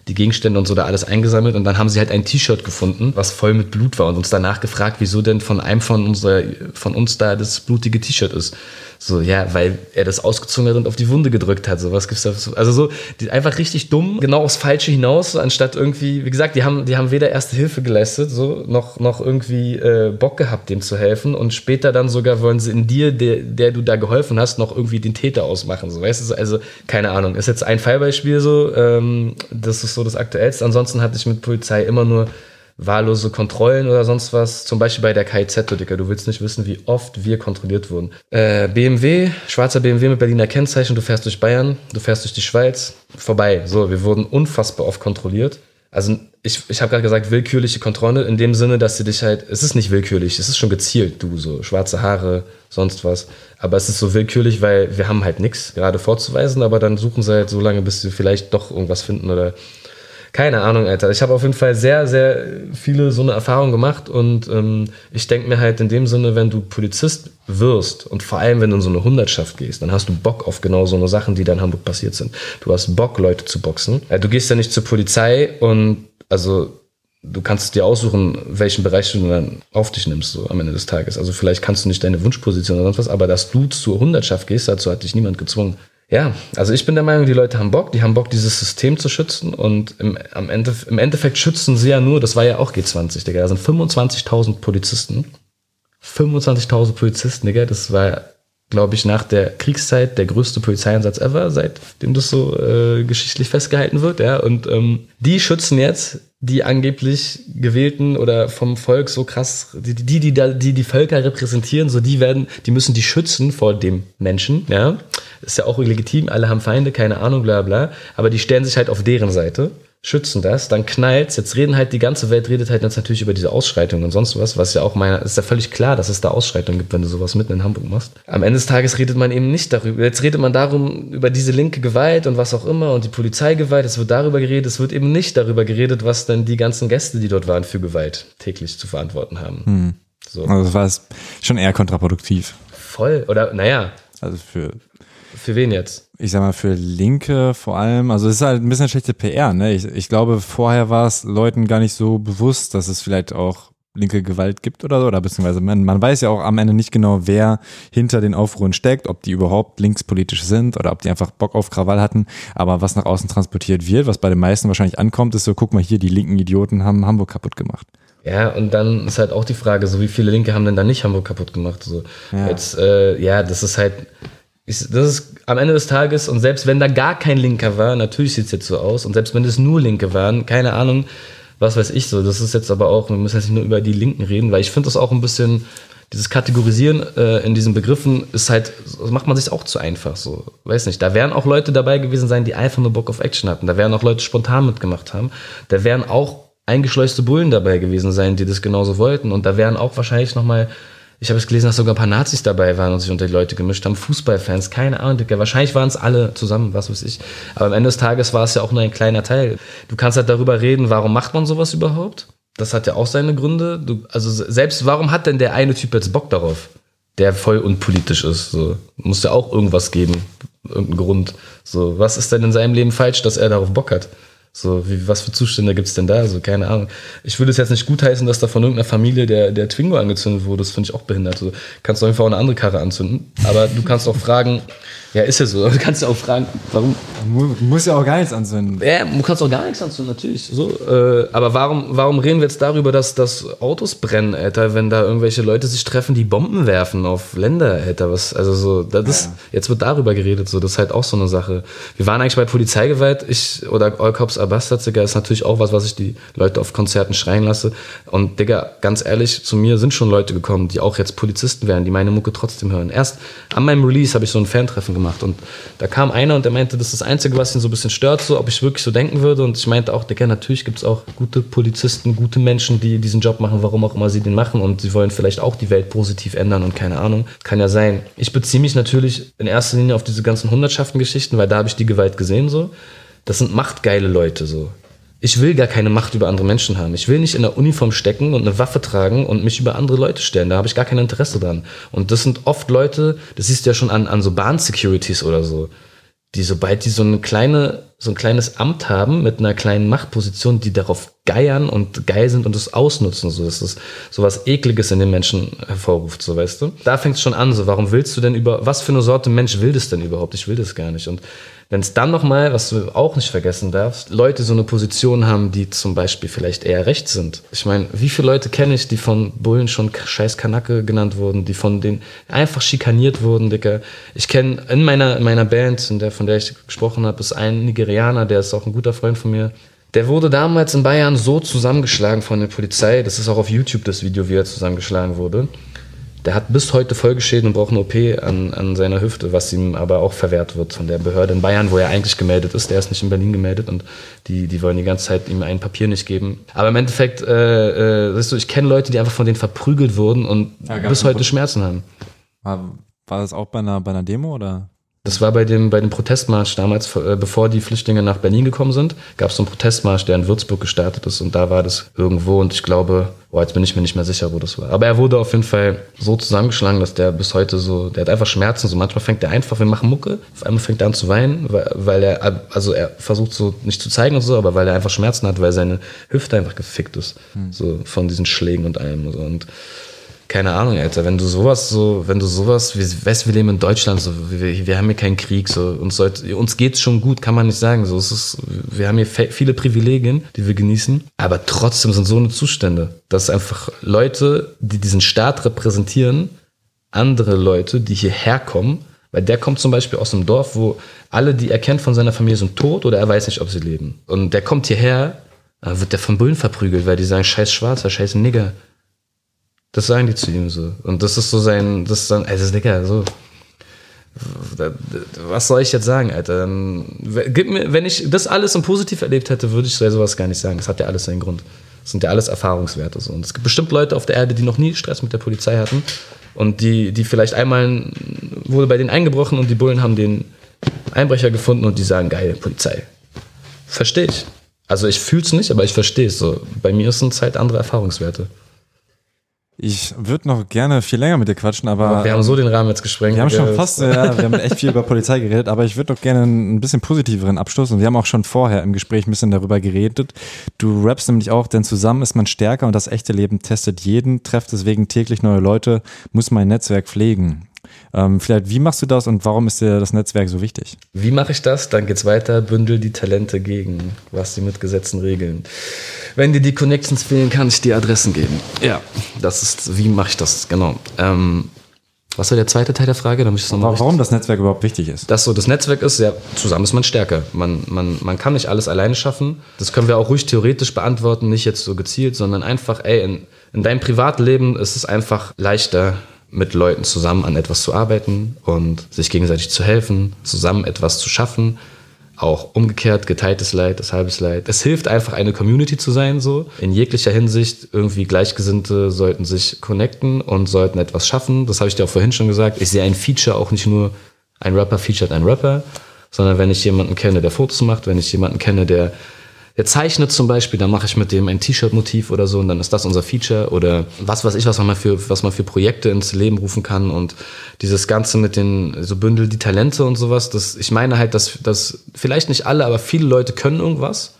die Gegenstände und so da alles eingesammelt und dann haben sie halt ein T-Shirt gefunden, was voll mit Blut war und uns danach gefragt, wieso denn von einem von, unserer, von uns da das blutige T-Shirt ist. So, ja, weil er das ausgezogen hat und auf die Wunde gedrückt hat. So, was gibt's da? So, also so, die, einfach richtig dumm, genau aufs Falsche hinaus, anstatt irgendwie, wie gesagt, die haben, die haben weder erste Hilfe geleistet, so, noch, noch irgendwie äh, Bock gehabt, dem zu helfen. Und später dann sogar wollen sie in dir, der, der du da geholfen hast, noch irgendwie den Täter ausmachen. So, weißt du, also, keine Ahnung. Ist jetzt ein Fallbeispiel so, ähm, das ist so das Aktuellste. Ansonsten hatte ich mit Polizei immer nur wahllose Kontrollen oder sonst was. Zum Beispiel bei der KIZ, Dicker. Du willst nicht wissen, wie oft wir kontrolliert wurden. Äh, BMW, schwarzer BMW mit Berliner Kennzeichen. Du fährst durch Bayern, du fährst durch die Schweiz. Vorbei. So, wir wurden unfassbar oft kontrolliert. Also ich, ich habe gerade gesagt, willkürliche Kontrolle in dem Sinne, dass sie dich halt, es ist nicht willkürlich, es ist schon gezielt, du, so schwarze Haare, sonst was. Aber es ist so willkürlich, weil wir haben halt nichts gerade vorzuweisen, aber dann suchen sie halt so lange, bis sie vielleicht doch irgendwas finden oder keine Ahnung, Alter. Ich habe auf jeden Fall sehr, sehr viele so eine Erfahrung gemacht und ähm, ich denke mir halt in dem Sinne, wenn du Polizist wirst und vor allem, wenn du in so eine Hundertschaft gehst, dann hast du Bock auf genau so eine Sachen, die da in Hamburg passiert sind. Du hast Bock, Leute zu boxen. Äh, du gehst ja nicht zur Polizei und also du kannst dir aussuchen, welchen Bereich du dann auf dich nimmst, so am Ende des Tages. Also vielleicht kannst du nicht deine Wunschposition oder sonst was, aber dass du zur Hundertschaft gehst, dazu hat dich niemand gezwungen. Ja, also ich bin der Meinung, die Leute haben Bock, die haben Bock, dieses System zu schützen und im, am Ende, im Endeffekt schützen sie ja nur, das war ja auch G20, Digga, da sind 25.000 Polizisten. 25.000 Polizisten, Digga, das war, glaube ich, nach der Kriegszeit der größte Polizeieinsatz ever, seitdem das so äh, geschichtlich festgehalten wird, ja, und ähm, die schützen jetzt die angeblich gewählten oder vom Volk so krass, die, die, die, die, die Völker repräsentieren, so die werden, die müssen die schützen vor dem Menschen, ja. Ist ja auch legitim, alle haben Feinde, keine Ahnung, bla bla. Aber die stellen sich halt auf deren Seite, schützen das, dann knallt's. Jetzt reden halt die ganze Welt redet halt jetzt natürlich über diese Ausschreitungen und sonst was, was ja auch meiner, ist ja völlig klar, dass es da Ausschreitungen gibt, wenn du sowas mitten in Hamburg machst. Am Ende des Tages redet man eben nicht darüber. Jetzt redet man darum, über diese linke Gewalt und was auch immer und die Polizeigewalt. Es wird darüber geredet, es wird eben nicht darüber geredet, was denn die ganzen Gäste, die dort waren, für Gewalt täglich zu verantworten haben. Hm. So. Also das war schon eher kontraproduktiv. Voll. Oder, naja. Also für für wen jetzt? Ich sag mal, für Linke vor allem. Also es ist halt ein bisschen schlechte PR, ne? Ich, ich glaube, vorher war es Leuten gar nicht so bewusst, dass es vielleicht auch linke Gewalt gibt oder so, oder beziehungsweise man, man weiß ja auch am Ende nicht genau, wer hinter den Aufruhren steckt, ob die überhaupt linkspolitisch sind oder ob die einfach Bock auf Krawall hatten. Aber was nach außen transportiert wird, was bei den meisten wahrscheinlich ankommt, ist so, guck mal hier, die linken Idioten haben Hamburg kaputt gemacht. Ja, und dann ist halt auch die Frage, so wie viele Linke haben denn da nicht Hamburg kaputt gemacht? So, ja. jetzt, äh, ja, das ist halt, das ist am Ende des Tages, und selbst wenn da gar kein Linker war, natürlich sieht es jetzt so aus, und selbst wenn es nur Linke waren, keine Ahnung, was weiß ich so, das ist jetzt aber auch, wir müssen jetzt nicht nur über die Linken reden, weil ich finde das auch ein bisschen, dieses Kategorisieren äh, in diesen Begriffen ist halt, macht man sich auch zu einfach so. Weiß nicht, da wären auch Leute dabei gewesen sein, die einfach nur Bock auf Action hatten. Da wären auch Leute spontan mitgemacht haben. Da wären auch eingeschleuste Bullen dabei gewesen sein, die das genauso wollten. Und da wären auch wahrscheinlich nochmal ich habe es gelesen, dass sogar ein paar Nazis dabei waren und sich unter die Leute gemischt haben. Fußballfans, keine Ahnung. Wahrscheinlich waren es alle zusammen, was weiß ich. Aber am Ende des Tages war es ja auch nur ein kleiner Teil. Du kannst halt darüber reden, warum macht man sowas überhaupt? Das hat ja auch seine Gründe. Du, also selbst, warum hat denn der eine Typ jetzt Bock darauf? Der voll unpolitisch ist. So. Muss ja auch irgendwas geben. irgendeinen Grund. So, was ist denn in seinem Leben falsch, dass er darauf Bock hat? So, wie, was für Zustände gibt's denn da? So, keine Ahnung. Ich würde es jetzt nicht gutheißen, dass da von irgendeiner Familie der, der Twingo angezündet wurde. Das finde ich auch behindert. So, kannst du einfach auch eine andere Karre anzünden. Aber du kannst auch fragen, ja, ist ja so. Du kannst ja auch fragen, warum. Mu muss ja auch gar nichts anzünden. Ja, du kannst auch gar nichts anzünden, natürlich. So, äh, aber warum, warum reden wir jetzt darüber, dass, dass Autos brennen, Alter, wenn da irgendwelche Leute sich treffen, die Bomben werfen auf Länder, Alter? Was, also so, das ist, Ja. jetzt wird darüber geredet, so, das ist halt auch so eine Sache. Wir waren eigentlich bei Polizeigewalt, ich oder All Cops are Bastards, Digga, ist natürlich auch was, was ich die Leute auf Konzerten schreien lasse. Und Digga, ganz ehrlich, zu mir sind schon Leute gekommen, die auch jetzt Polizisten wären, die meine Mucke trotzdem hören. Erst an meinem Release habe ich so ein Fantreffen gemacht und da kam einer und der meinte, das ist das Einzige, was ihn so ein bisschen stört, so, ob ich wirklich so denken würde. Und ich meinte auch, Digga, natürlich gibt es auch gute Polizisten, gute Menschen, die diesen Job machen, warum auch immer sie den machen und sie wollen vielleicht auch die Welt positiv ändern und keine Ahnung. Kann ja sein. Ich beziehe mich natürlich in erster Linie auf diese ganzen Hundertschaften-Geschichten, weil da habe ich die Gewalt gesehen, so. Das sind machtgeile Leute, so. Ich will gar keine Macht über andere Menschen haben. Ich will nicht in der Uniform stecken und eine Waffe tragen und mich über andere Leute stellen. Da habe ich gar kein Interesse dran. Und das sind oft Leute, das siehst du ja schon an, an so Bahn-Securities oder so, die sobald die so eine kleine, so ein kleines Amt haben mit einer kleinen Machtposition, die darauf geiern und geil sind und das ausnutzen, so dass das so was Ekliges in den Menschen hervorruft, so weißt du. Da fängt es schon an, so warum willst du denn über, was für eine Sorte Mensch will das denn überhaupt? Ich will das gar nicht. Und wenn es dann nochmal, was du auch nicht vergessen darfst, Leute so eine Position haben, die zum Beispiel vielleicht eher rechts sind. Ich meine, wie viele Leute kenne ich, die von Bullen schon scheiß Kanacke genannt wurden, die von denen einfach schikaniert wurden, Dicker. Ich kenne in meiner, in meiner Band, in der, von der ich gesprochen habe, ist ein Nigerianer, der ist auch ein guter Freund von mir. Der wurde damals in Bayern so zusammengeschlagen von der Polizei, das ist auch auf YouTube das Video, wie er zusammengeschlagen wurde. Der hat bis heute Folgeschäden und braucht eine OP an, an seiner Hüfte, was ihm aber auch verwehrt wird von der Behörde in Bayern, wo er eigentlich gemeldet ist. Der ist nicht in Berlin gemeldet und die, die wollen die ganze Zeit ihm ein Papier nicht geben. Aber im Endeffekt, äh, äh, weißt du, ich kenne Leute, die einfach von denen verprügelt wurden und Ja, bis heute? Schmerzen haben. War, war das auch bei einer, bei einer Demo oder? Das war bei dem, bei dem Protestmarsch damals, äh, bevor die Flüchtlinge nach Berlin gekommen sind, gab es so einen Protestmarsch, der in Würzburg gestartet ist und da war das irgendwo und ich glaube, boah, jetzt bin ich mir nicht mehr sicher, wo das war. Aber er wurde auf jeden Fall so zusammengeschlagen, dass der bis heute so, der hat einfach Schmerzen, so manchmal fängt er einfach, wir machen Mucke, auf einmal fängt er an zu weinen, weil, weil er, also er versucht so nicht zu zeigen und so, aber weil er einfach Schmerzen hat, weil seine Hüfte einfach gefickt ist, so von diesen Schlägen und allem und so und keine Ahnung, Alter, wenn du sowas so, wenn du sowas, wir, weißt, wir leben in Deutschland, so, wir, wir haben hier keinen Krieg, so, uns, sollte, uns geht's schon gut, kann man nicht sagen, so, es ist, wir haben hier viele Privilegien, die wir genießen, aber trotzdem sind so eine Zustände, dass einfach Leute, die diesen Staat repräsentieren, andere Leute, die hierher kommen, weil der kommt zum Beispiel aus einem Dorf, wo alle, die er kennt von seiner Familie, sind tot oder er weiß nicht, ob sie leben. Und der kommt hierher, dann wird der von Bullen verprügelt, weil die sagen, scheiß Schwarzer, scheiß Nigger. Das sagen die zu ihm so. Und das ist so sein, das ist dann, also Digga, so. Was soll ich jetzt sagen, Alter? Gib mir, wenn ich das alles im Positiv erlebt hätte, würde ich sowas gar nicht sagen. Das hat ja alles seinen Grund. Das sind ja alles Erfahrungswerte. So. Und es gibt bestimmt Leute auf der Erde, die noch nie Stress mit der Polizei hatten. Und die, die vielleicht einmal wurde bei denen eingebrochen und die Bullen haben den Einbrecher gefunden und die sagen, geil, Polizei. Verstehe ich. Also ich fühle es nicht, aber ich verstehe es so. Bei mir sind es halt andere Erfahrungswerte. Ich würde noch gerne viel länger mit dir quatschen, aber Wir haben so den Rahmen jetzt gesprengt. wir haben schon fast, ja, wir haben echt viel über Polizei geredet, aber ich würde doch gerne einen bisschen positiveren Abschluss und wir haben auch schon vorher im Gespräch ein bisschen darüber geredet. Du rappst nämlich auch, denn zusammen ist man stärker und das echte Leben testet jeden, trefft deswegen täglich neue Leute, muss mein Netzwerk pflegen. Ähm, vielleicht, wie machst du das und warum ist dir das Netzwerk so wichtig? Wie mache ich das? Dann geht's weiter. Bündel die Talente gegen, was sie mit Gesetzen regeln. Wenn dir die Connections fehlen, kann ich dir Adressen geben. Ja, das ist, wie mache ich das? Genau. Ähm, was war der zweite Teil der Frage? Damit ich Warum das Netzwerk überhaupt wichtig ist? dass so das Netzwerk ist, ja, zusammen ist man stärker. Man, man, man kann nicht alles alleine schaffen. Das können wir auch ruhig theoretisch beantworten, nicht jetzt so gezielt, sondern einfach, ey, in, in deinem Privatleben ist es einfach leichter, mit Leuten zusammen an etwas zu arbeiten und sich gegenseitig zu helfen, zusammen etwas zu schaffen. Auch umgekehrt, geteiltes Leid, das halbes Leid. Es hilft einfach, eine Community zu sein, so. In jeglicher Hinsicht, irgendwie Gleichgesinnte sollten sich connecten und sollten etwas schaffen. Das habe ich dir auch vorhin schon gesagt. Ich sehe ein Feature auch nicht nur, ein Rapper featured ein Rapper, sondern wenn ich jemanden kenne, der Fotos macht, wenn ich jemanden kenne, der der zeichnet zum Beispiel, dann mache ich mit dem ein T-Shirt-Motiv oder so und dann ist das unser Feature oder was weiß ich, was man für, was man für Projekte ins Leben rufen kann und dieses Ganze mit den, so Bündel die Talente und sowas, das, ich meine halt, dass, dass vielleicht nicht alle, aber viele Leute können irgendwas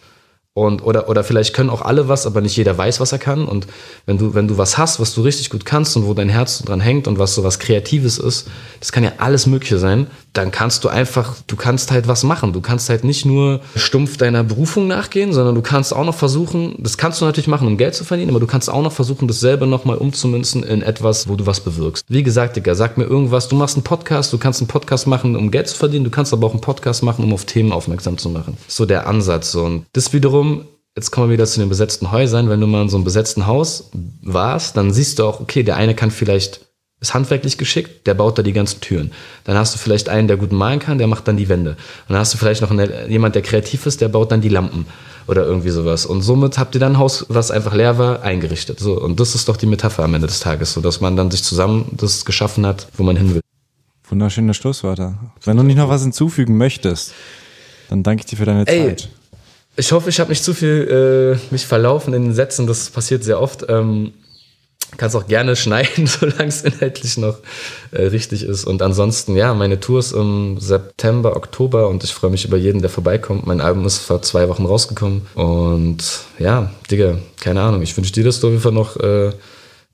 und, oder, oder vielleicht können auch alle was, aber nicht jeder weiß, was er kann. Und wenn du, wenn du was hast, was du richtig gut kannst und wo dein Herz dran hängt und was so was Kreatives ist, das kann ja alles Mögliche sein, dann kannst du einfach, du kannst halt was machen. Du kannst halt nicht nur stumpf deiner Berufung nachgehen, sondern du kannst auch noch versuchen, das kannst du natürlich machen, um Geld zu verdienen, aber du kannst auch noch versuchen, dasselbe nochmal umzumünzen in etwas, wo du was bewirkst. Wie gesagt, Digga, sag mir irgendwas, du machst einen Podcast, du kannst einen Podcast machen, um Geld zu verdienen, du kannst aber auch einen Podcast machen, um auf Themen aufmerksam zu machen. So der Ansatz. Und das wiederum jetzt kommen wir wieder zu den besetzten Häusern. Wenn du mal in so einem besetzten Haus warst, dann siehst du auch, okay, der eine kann vielleicht, ist handwerklich geschickt, der baut da die ganzen Türen. Dann hast du vielleicht einen, der gut malen kann, der macht dann die Wände. Und dann hast du vielleicht noch eine, jemand, der kreativ ist, der baut dann die Lampen oder irgendwie sowas. Und somit habt ihr dann ein Haus, was einfach leer war, eingerichtet. So, und das ist doch die Metapher am Ende des Tages, so dass man dann sich zusammen das geschaffen hat, wo man hin will. Wunderschöne Schlusswörter. Wenn du nicht noch was hinzufügen möchtest, dann danke ich dir für deine Ey, Zeit. Ich hoffe, ich habe nicht zu viel äh, mich verlaufen in den Sätzen. Das passiert sehr oft. Ähm, Kannst auch gerne schneiden, solange es inhaltlich noch äh, richtig ist. Und ansonsten, ja, meine Tour ist im September, Oktober und ich freue mich über jeden, der vorbeikommt. Mein Album ist vor zwei Wochen rausgekommen. Und ja, Digga, keine Ahnung. Ich wünsche dir, dass du auf jeden Fall noch äh,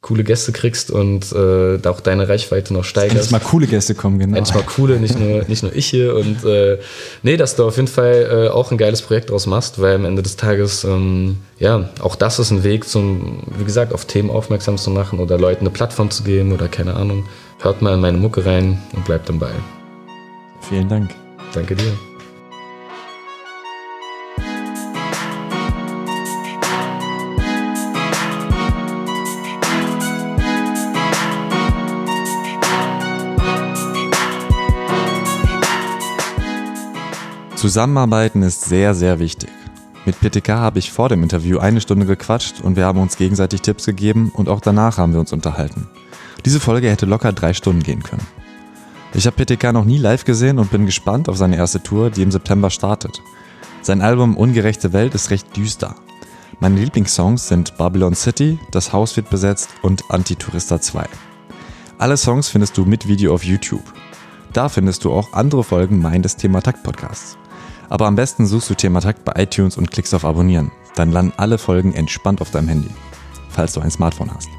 coole Gäste kriegst und äh, da auch deine Reichweite noch steigerst. Endlich mal coole Gäste kommen, genau. Endlich mal coole, nicht nur, nicht nur ich hier. Und äh, nee, dass du auf jeden Fall äh, auch ein geiles Projekt draus machst, weil am Ende des Tages, ähm, ja, auch das ist ein Weg zum, wie gesagt, auf Themen aufmerksam zu machen oder Leuten eine Plattform zu geben oder keine Ahnung. Hört mal in meine Mucke rein und bleibt am Ball. Vielen Dank. Danke dir. Zusammenarbeiten ist sehr, sehr wichtig. Mit PTK habe ich vor dem Interview eine Stunde gequatscht und wir haben uns gegenseitig Tipps gegeben und auch danach haben wir uns unterhalten. Diese Folge hätte locker drei Stunden gehen können. Ich habe PTK noch nie live gesehen und bin gespannt auf seine erste Tour, die im September startet. Sein Album Ungerechte Welt ist recht düster. Meine Lieblingssongs sind Babylon City, Das Haus wird besetzt und Antitourista 2. Alle Songs findest du mit Video auf YouTube. Da findest du auch andere Folgen meines Thema Takt Podcasts. Aber am besten suchst du Thema Takt bei iTunes und klickst auf Abonnieren. Dann landen alle Folgen entspannt auf deinem Handy, falls du ein Smartphone hast.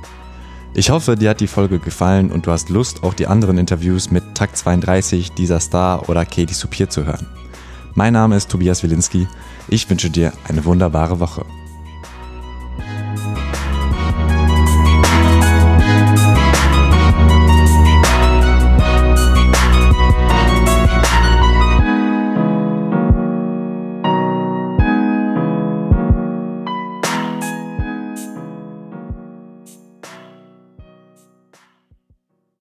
Ich hoffe, dir hat die Folge gefallen und du hast Lust, auch die anderen Interviews mit Takt 32, Dieser Star oder Katie Supir zu hören. Mein Name ist Tobias Wilinski. Ich wünsche dir eine wunderbare Woche.